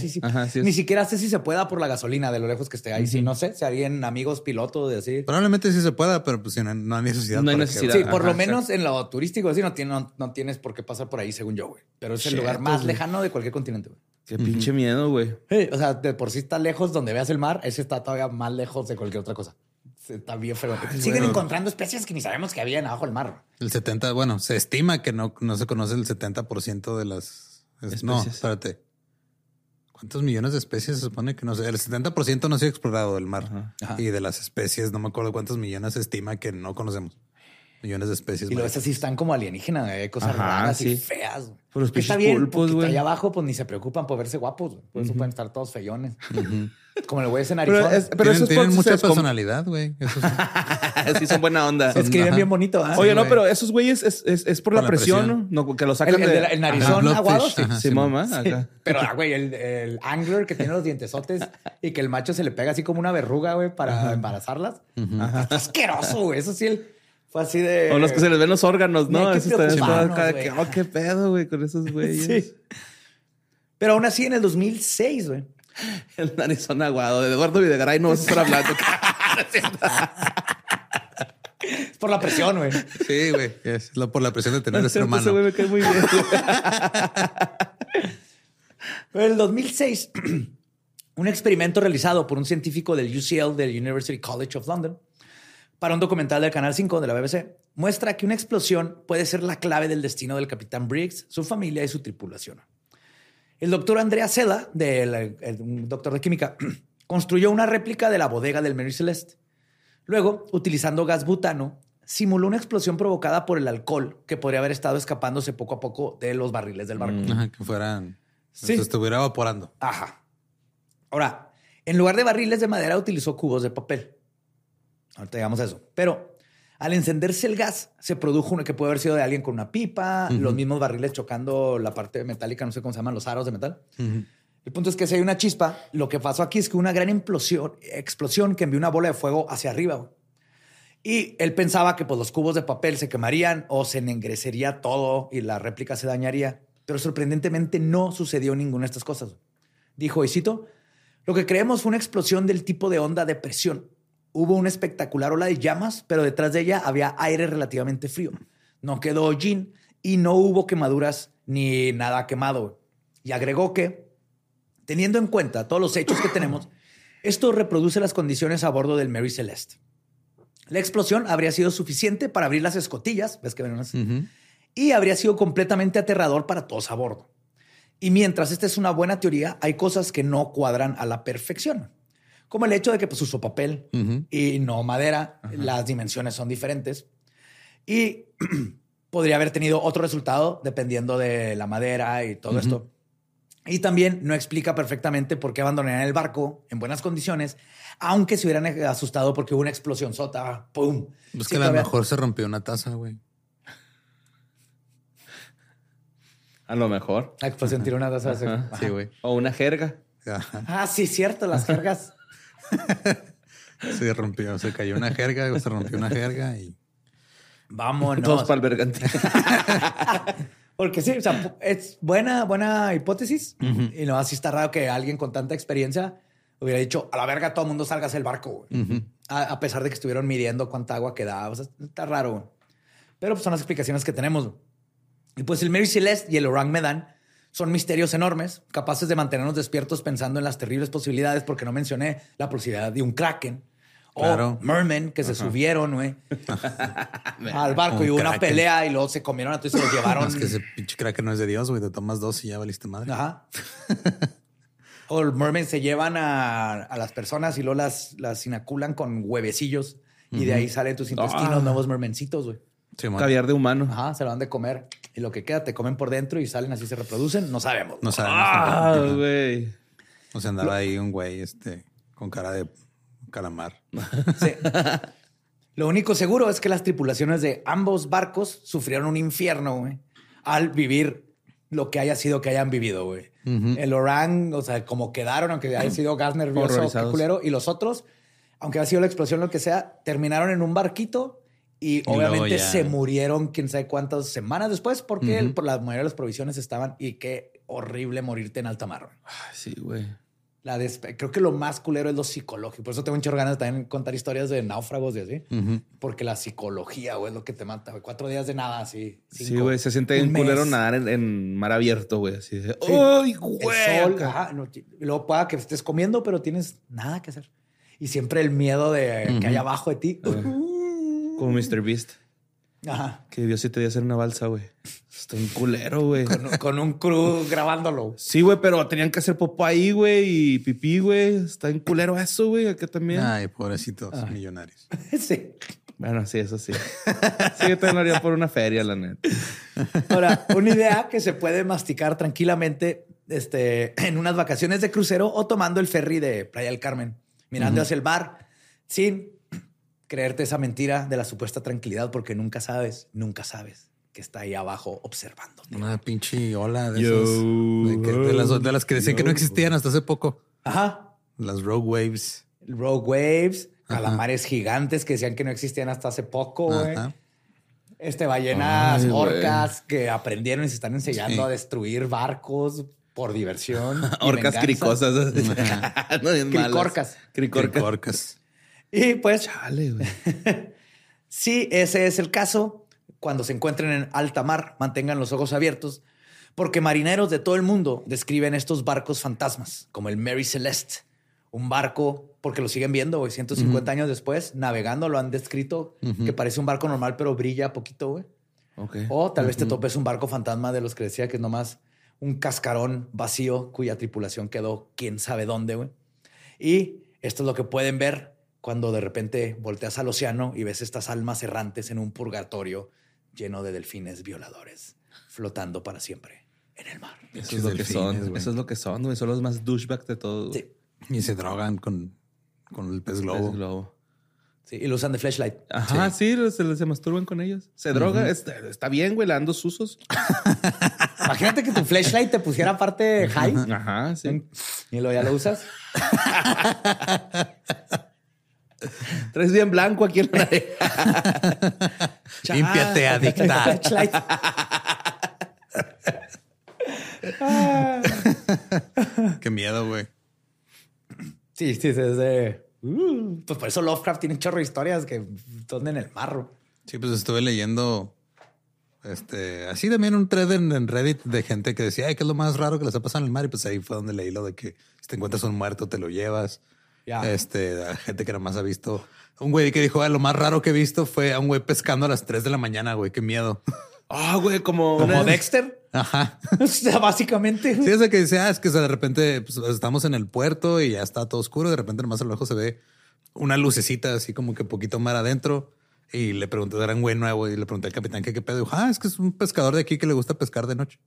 Ni siquiera sé si se pueda por la gasolina de lo lejos que esté ahí. Si no sé, si harían amigos pilotos de así. Probablemente sí se pueda, pero pues no, hay necesidad. No hay necesidad. Sí, por lo menos en lo turístico, así no, no, tienes por qué pasar por ahí, según yo, güey. Pero es el lugar más lejano de cualquier continente, güey. Qué pinche miedo, güey. o sea, de por sí está lejos donde veas el mar, ese está todavía más lejos de cualquier otra cosa. Está bien feo. Siguen encontrando especies que ni sabemos que habían abajo del mar. El 70, bueno, se estima que no, no se conoce el 70% de las especies. No, espérate. ¿Cuántos millones de especies se supone que no sé? El 70% no se ha explorado del mar. Y de las especies, no me acuerdo cuántos millones se estima que no conocemos. Millones de especies. Y lo ves así, están como alienígenas, hay cosas raras y feas. Pero los está bien, pulpos, güey. Allá abajo, pues ni se preocupan por verse guapos. Por eso pueden estar todos feyones. <laughs> Como el güey en Arizona. Pero, pero tienen, tienen mucha personalidad, güey. <laughs> sí, son buena onda. Se escriben bien bonito. ¿eh? Oye, no, pero esos güeyes es, es, es por, la, presión, ¿no? Que lo sacan el, de... El, narizón aguado. Sí, mamá. Pero, ah, güey, el, el, angler que tiene los dientesotes y que el macho se le pega así como una verruga, güey, para embarazarlas. Está asqueroso, güey. Eso sí, el fue así de. O los que se les ven los órganos, ¿no? Eso está, que, oh, qué pedo, güey, con esos <laughs> güeyes. sí. Pero aún así, en el 2006, güey. <laughs> El narizón aguado de Eduardo Videgaray no vas a estar hablando. <laughs> es por la presión, güey. Sí, güey. Es por la presión de tener ese hermano. Ese güey me cae muy bien. Pero en el 2006, <clears throat> un experimento realizado por un científico del UCL, del University College of London, para un documental del Canal 5 de la BBC, muestra que una explosión puede ser la clave del destino del capitán Briggs, su familia y su tripulación. El doctor Andrea Seda, un doctor de química, <clears throat> construyó una réplica de la bodega del Mary Celeste. Luego, utilizando gas butano, simuló una explosión provocada por el alcohol que podría haber estado escapándose poco a poco de los barriles del barco. Mm. que fueran. Se estuviera evaporando. Ajá. Ahora, en lugar de barriles de madera, utilizó cubos de papel. Ahorita llegamos a eso. Pero al encenderse el gas, se produjo uno que puede haber sido de alguien con una pipa, los mismos barriles chocando la parte metálica, no sé cómo se llaman, los aros de metal. El punto es que si hay una chispa, lo que pasó aquí es que una gran implosión, explosión que envió una bola de fuego hacia arriba. Y él pensaba que pues, los cubos de papel se quemarían o se ennegrecería todo y la réplica se dañaría. Pero sorprendentemente no sucedió ninguna de estas cosas. Dijo, y cito, lo que creemos fue una explosión del tipo de onda de presión. Hubo una espectacular ola de llamas, pero detrás de ella había aire relativamente frío. No quedó hollín y no hubo quemaduras ni nada quemado. Y agregó que, teniendo en cuenta todos los hechos que tenemos, <coughs> esto reproduce las condiciones a bordo del Mary Celeste. La explosión habría sido suficiente para abrir las escotillas, ves que ven unas, y habría sido completamente aterrador para todos a bordo. Y mientras esta es una buena teoría, hay cosas que no cuadran a la perfección, como el hecho de que pues, usó papel y no madera, las dimensiones son diferentes y <clears throat> podría haber tenido otro resultado dependiendo de la madera y todo esto. Y también no explica perfectamente por qué abandonarían el barco en buenas condiciones, aunque se hubieran asustado porque hubo una explosión sota. ¡Pum! Pues que a lo mejor se rompió una taza, güey. A lo mejor. La explosión tiró una taza. Sí, güey. O una jerga. Ah, sí, cierto, las jergas. <laughs> se rompió, se cayó una jerga, se rompió una jerga y. Vámonos. Todos para el vergante. <laughs> Porque sí, o sea, es buena, buena hipótesis. Y no, así está raro que alguien con tanta experiencia hubiera dicho a la verga todo el mundo salgas del barco. a, pesar de que estuvieron midiendo cuánta agua quedaba. O sea, está raro. Pero pues, son las explicaciones que tenemos. Y pues el Mary Celeste y el Orang Medan son misterios enormes, capaces de mantenernos despiertos pensando en las terribles posibilidades, porque no mencioné la posibilidad de un kraken o mermen que se subieron, güey, <laughs> al barco y hubo una pelea y luego se comieron a todos y se los <laughs> llevaron. es que ese pinche crack no es de Dios, güey. Te tomas dos y ya valiste madre. Ajá. o el mermen se llevan a, las personas y luego las, las inoculan con huevecillos y de ahí salen tus intestinos, ah. nuevos mermencitos, güey. Sí, Caviar de humano. Ajá, se lo van de comer. Y lo que queda te comen por dentro y salen así se reproducen. No sabemos. No sabemos. Ah, güey. O sea, andaba ahí un güey este, con cara de calamar. <laughs> Sí. Lo único seguro es que las tripulaciones de ambos barcos sufrieron un infierno güey, al vivir lo que haya sido que hayan vivido. Güey. El Orang, o sea, como quedaron, aunque haya sido gas nervioso, culero, y los otros, aunque haya sido la explosión, lo que sea, terminaron en un barquito y, obviamente se murieron quién sabe cuántas semanas después porque por la mayoría de las provisiones estaban y qué horrible morirte en alta mar. sí, güey. La Creo que lo más culero es lo psicológico. Por eso tengo muchas ganas de también contar historias de náufragos y así. Porque la psicología, güey, es lo que te mata. Cuatro días de nada, así. sí, güey. Se siente bien culero nadar en, mar abierto, güey. Así de, ¡Ay, güey! El sol, ajá. luego pueda que estés comiendo, pero tienes nada que hacer. Y siempre el miedo de que hay abajo de ti. Como Mr. Beast. Ajá. Que Dios sí te dio hacer una balsa, güey. Está un culero, güey. Con, un crew grabándolo. Sí, güey, pero tenían que hacer popo ahí, güey, y pipí, güey. Está un culero eso, güey. Acá también. Ay, pobrecitos millonarios. <laughs> sí. Bueno, sí, eso sí. Sí, yo también haría por una feria, la neta. Ahora, una idea que se puede masticar tranquilamente este, en unas vacaciones de crucero o tomando el ferry de Playa del Carmen, mirando hacia el mar, sin creerte esa mentira de la supuesta tranquilidad porque nunca sabes, nunca sabes que está ahí abajo observando. Una pinche ola de, esas, de, las, que decían que no existían hasta hace poco. Ajá. Las Rogue Waves. Rogue Waves, calamares gigantes que decían que no existían hasta hace poco, Este, ballenas orcas que aprendieron y se están enseñando a destruir barcos por diversión. <laughs> orcas cricosas. <laughs> <laughs> no, Cricorcas. Cricorcas. Y pues, Chale, si <laughs> ese es el caso, cuando se encuentren en alta mar, mantengan los ojos abiertos, porque marineros de todo el mundo describen estos barcos fantasmas, como el Mary Celeste, un barco, porque lo siguen viendo, güey, 150 años después, navegando, lo han descrito, que parece un barco normal, pero brilla poquito, güey. O tal vez te topes un barco fantasma de los que decía que es nomás un cascarón vacío cuya tripulación quedó quién sabe dónde, güey. Y esto es lo que pueden ver cuando de repente volteas al océano y ves estas almas errantes en un purgatorio lleno de delfines violadores, flotando para siempre en el mar. Eso es lo que son. Eso es lo que son, güey. Son los más douchebags de todo. Sí. Y se drogan con, con el pez globo. Sí, y lo usan de flashlight. Ajá, sí, se, masturban con ellos. Se droga. está, bien, güey, le dando susos. <laughs> Imagínate que tu flashlight te pusiera aparte high. Ajá, sí. Y lo ya lo usas. <laughs> <laughs> Tres bien blanco aquí en la <laughs> Límpiate, adicta. <laughs> Qué miedo, güey. Sí, sí, es de... Uh, pues por eso Lovecraft tiene un chorro de historias que son en el marro. Sí, pues estuve leyendo este, así también un thread en, Reddit de gente que decía, ay, ¿qué es lo más raro que les ha pasado en el mar? Y pues ahí fue donde leí lo de que si te encuentras un muerto, te lo llevas. Este, gente que más ha visto. Un güey que dijo, ah, lo más raro que he visto fue a un güey pescando a las 3 de la mañana, güey, qué miedo. <laughs> Ah, güey, como... Como Dexter. Ajá. <laughs> o sea, básicamente. Sí, es que dice, ah, es que de repente pues, estamos en el puerto y ya está todo oscuro. De repente nomás a lo lejos se ve una lucecita así como que poquito mar adentro. Y le pregunté, era un güey nuevo y le pregunté al capitán que qué pedo. Dijo, ah, es que es un pescador de aquí que le gusta pescar de noche.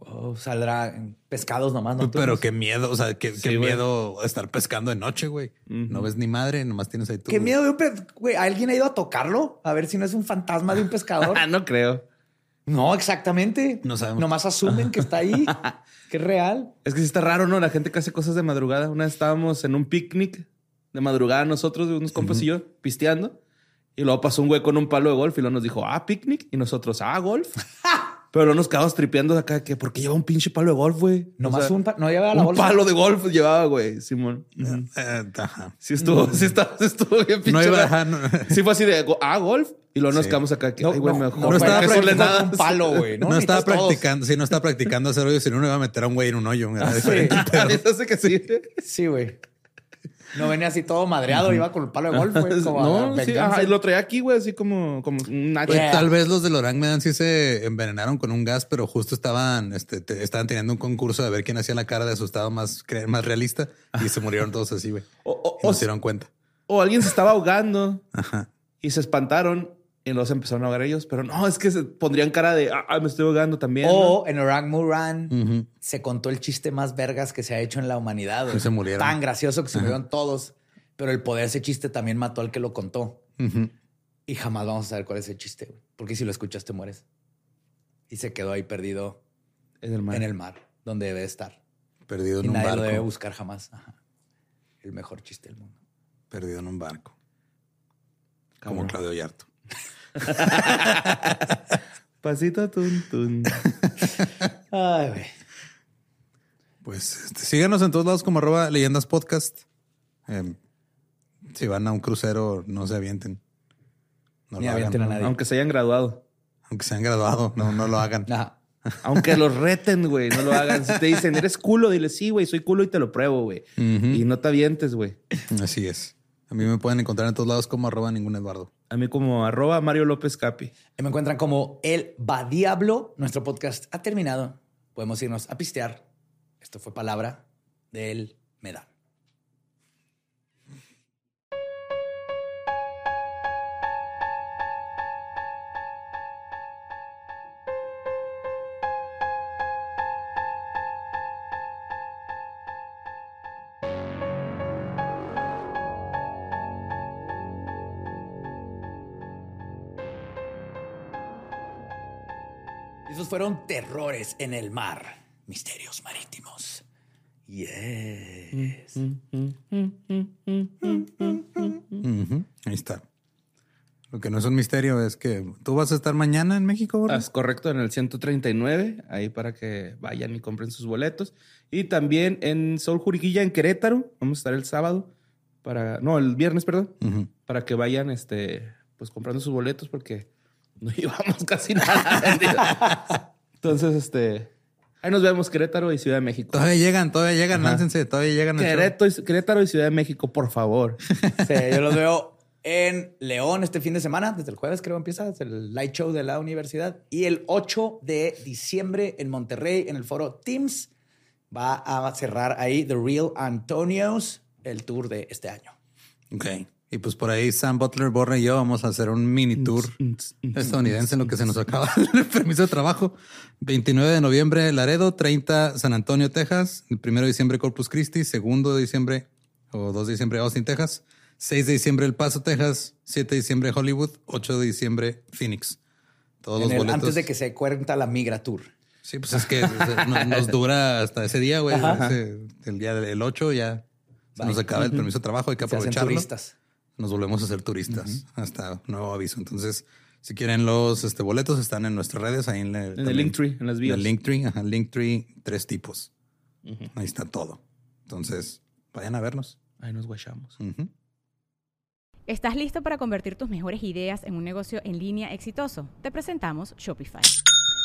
Wow, saldrá pescados nomás. ¿no? Pero qué miedo, o sea, qué, miedo estar pescando de noche, güey. No ves ni madre, nomás tienes ahí tu... Qué miedo de un pez, güey. ¿Alguien ha ido a tocarlo? A ver si no es un fantasma de un pescador. <laughs> no creo. No, exactamente. No sabemos. Nomás asumen que está ahí, <laughs> que es real. Es que sí está raro, ¿no? La gente que hace cosas de madrugada. Una vez estábamos en un picnic de madrugada nosotros, unos compas y yo, pisteando. Y luego pasó un güey con un palo de golf y luego nos dijo, ah, picnic. Y nosotros, ah, golf. <laughs> Pero luego nos quedamos tripeando acá que porque lleva un pinche palo de golf, güey. Nomás un no llevaba la un palo de golf llevaba, güey, Simón. Eh, sí estuvo, sí estaba, estuvo bien pinche. No iba, <laughs> no. Sí fue así de, ah, golf. Y luego nos quedamos acá que, no, güey, no, no, estaba practicando un palo, güey. No, estaba practicando, sí, no estaba practicando hacer hoyo, sino no iba a meter a un güey en un hoyo. Era diferente, <laughs> sí. <laughs> que sí. Sí, güey. No venía así todo madreado, iba con el palo de golf, güey. no, sí, ajá, y lo traía aquí, güey, así como, como un pues, Tal vez los de Lorang Medan sí se envenenaron con un gas, pero justo estaban, este, estaban teniendo un concurso de ver quién hacía la cara de asustado más, más realista y se murieron todos así, güey. <laughs> O, no se dieron cuenta. O alguien se estaba ahogando y se espantaron y los empezaron a ahogar ellos, pero no, es que se pondrían cara de, ah, me estoy ahogando también. O en Orang Muran se contó el chiste más vergas que se ha hecho en la humanidad. se murieron. Tan gracioso que se murieron todos, pero el poder de ese chiste también mató al que lo contó. Y jamás vamos a saber cuál es ese chiste, porque si lo escuchas te mueres. Y se quedó ahí perdido en el mar, en el mar donde debe estar. Perdido en un nadie barco. lo debe buscar jamás. El mejor chiste del mundo. Perdido en un barco. Como Claudio Yarto. <laughs> Pasito tun tun. Ay, Pues este, síganos en todos lados como arroba leyendas podcast. Em, si van a un crucero, no se avienten. No lo hagan. Aunque se hayan graduado. Aunque se hayan graduado, no, no lo hagan. <laughs> Aunque los reten, güey, no lo hagan. Si te dicen, eres culo, dile sí, güey, soy culo y te lo pruebo, güey. Y no te avientes, güey. Así es. A mí me pueden encontrar en todos lados como arroba ningún Eduardo. A mí como arroba Mario López Capi. Y me encuentran como El Va Diablo. Nuestro podcast ha terminado. Podemos irnos a pistear. Esto fue palabra del Meda. Fueron terrores en el mar, misterios marítimos. Yes. Ahí está. Lo que no es un misterio es que tú vas a estar mañana en México, ¿verdad? Es correcto, en el 139, ahí para que vayan y compren sus boletos. Y también en Sol Juriquilla, en Querétaro, vamos a estar el sábado, para, no, el viernes, perdón, para que vayan, este, pues comprando sus boletos porque <laughs> no llevamos casi nada. <laughs> Entonces, este, ahí nos vemos Querétaro y Ciudad de México. Todavía llegan, todavía llegan, láncense, todavía llegan. Querétaro y, Querétaro y Ciudad de México, por favor. <laughs> Sí, yo los veo en León este fin de semana, desde el jueves creo empieza, es el light show de la universidad. Y el 8 de diciembre en Monterrey, en el foro Teams, va a cerrar ahí The Real Antonios, el tour de este año. Ok. Y pues por ahí Sam Butler, Borra y yo vamos a hacer un mini tour estadounidense en lo que se nos acaba <laughs> el permiso de trabajo. 29 de noviembre Laredo, 30 San Antonio, Texas, el 1 de diciembre Corpus Christi, 2 de diciembre o 2 de diciembre Austin, Texas, 6 de diciembre El Paso, Texas, 7 de diciembre Hollywood, 8 de diciembre Phoenix. Todos los boletos. Antes de que se cuenta la Migra Tour. Sí, pues es que nos dura hasta ese día, güey. el día del 8 ya se nos acaba el permiso de trabajo, hay que aprovecharlo nos volvemos a ser turistas hasta nuevo aviso. Entonces, si quieren los este, boletos, están en nuestras redes, ahí en, el Linktree, en las vías. En el Linktree, ajá, Linktree, tres tipos. Ahí está todo. Entonces, vayan a vernos. Ahí nos guachamos. ¿Estás listo para convertir tus mejores ideas en un negocio en línea exitoso? Te presentamos Shopify.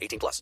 18 plus.